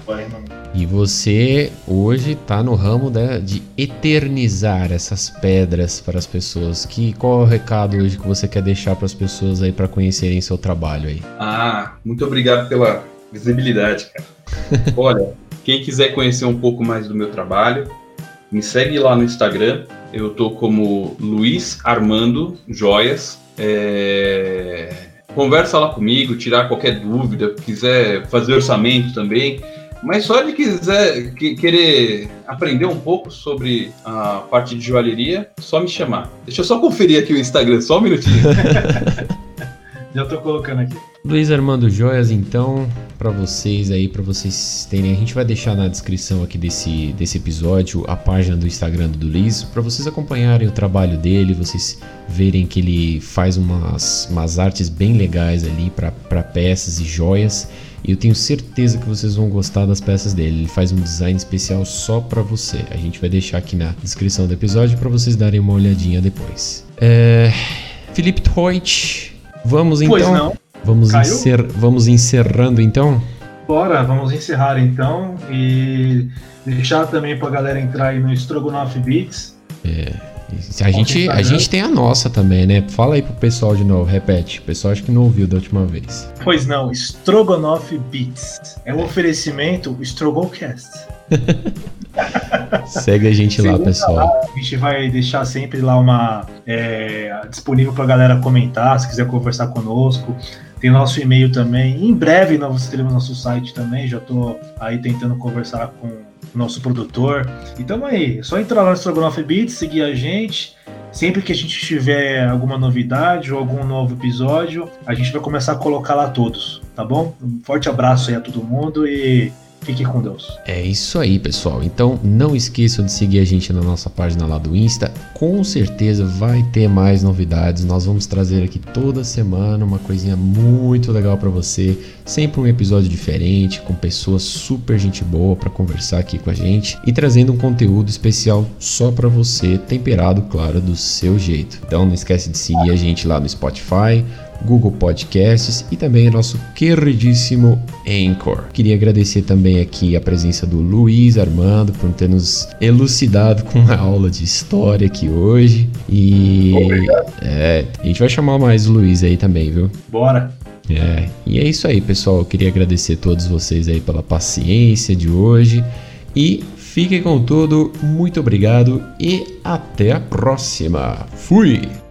E você hoje tá no ramo de, de, eternizar essas pedras para as pessoas. Que qual é o recado hoje que você quer deixar para as pessoas aí para conhecerem seu trabalho aí? Ah, muito obrigado pela visibilidade, cara. (laughs) Olha, quem quiser conhecer um pouco mais do meu trabalho, me segue lá no Instagram. Eu tô como Luiz Armando Joias. É... Conversa lá comigo, tirar qualquer dúvida, quiser fazer orçamento também. Mas só de quiser que, querer aprender um pouco sobre a parte de joalheria, só me chamar. Deixa eu só conferir aqui o Instagram, só um minutinho. (laughs) Já tô colocando aqui. Luiz Armando Joias, então, para vocês aí, para vocês terem, a gente vai deixar na descrição aqui desse, desse episódio a página do Instagram do Luiz, para vocês acompanharem o trabalho dele, vocês verem que ele faz umas, umas artes bem legais ali para peças e joias. E eu tenho certeza que vocês vão gostar das peças dele. Ele faz um design especial só para você. A gente vai deixar aqui na descrição do episódio para vocês darem uma olhadinha depois. É... Felipe Troit, Vamos então. Pois não. Vamos, encer... vamos encerrando então? Bora, vamos encerrar então e deixar também pra galera entrar aí no Strogonoff Beats. É. A gente, a gente tem a nossa também, né? Fala aí pro pessoal de novo, repete. O pessoal acho que não ouviu da última vez. Pois não, Strogonoff Beats. É um oferecimento Strogocast. (laughs) Segue a gente lá, pessoal. Lá, a gente vai deixar sempre lá uma é, disponível para a galera comentar, se quiser conversar conosco. Tem nosso e-mail também. Em breve nós teremos nosso site também. Já estou aí tentando conversar com nosso produtor. Então aí, é só entrar lá no Strogonoff Beats, seguir a gente. Sempre que a gente tiver alguma novidade ou algum novo episódio, a gente vai começar a colocar lá todos, tá bom? Um forte abraço aí a todo mundo e Fique com Deus. É isso aí, pessoal. Então não esqueçam de seguir a gente na nossa página lá do Insta. Com certeza vai ter mais novidades. Nós vamos trazer aqui toda semana uma coisinha muito legal para você. Sempre um episódio diferente, com pessoas super gente boa para conversar aqui com a gente e trazendo um conteúdo especial só para você, temperado, claro, do seu jeito. Então não esquece de seguir a gente lá no Spotify Google Podcasts e também nosso queridíssimo Anchor. Queria agradecer também aqui a presença do Luiz Armando por ter nos elucidado com a aula de história aqui hoje. E. É, a gente vai chamar mais o Luiz aí também, viu? Bora! É, e é isso aí, pessoal. Eu queria agradecer a todos vocês aí pela paciência de hoje. E fiquem com tudo, muito obrigado e até a próxima. Fui!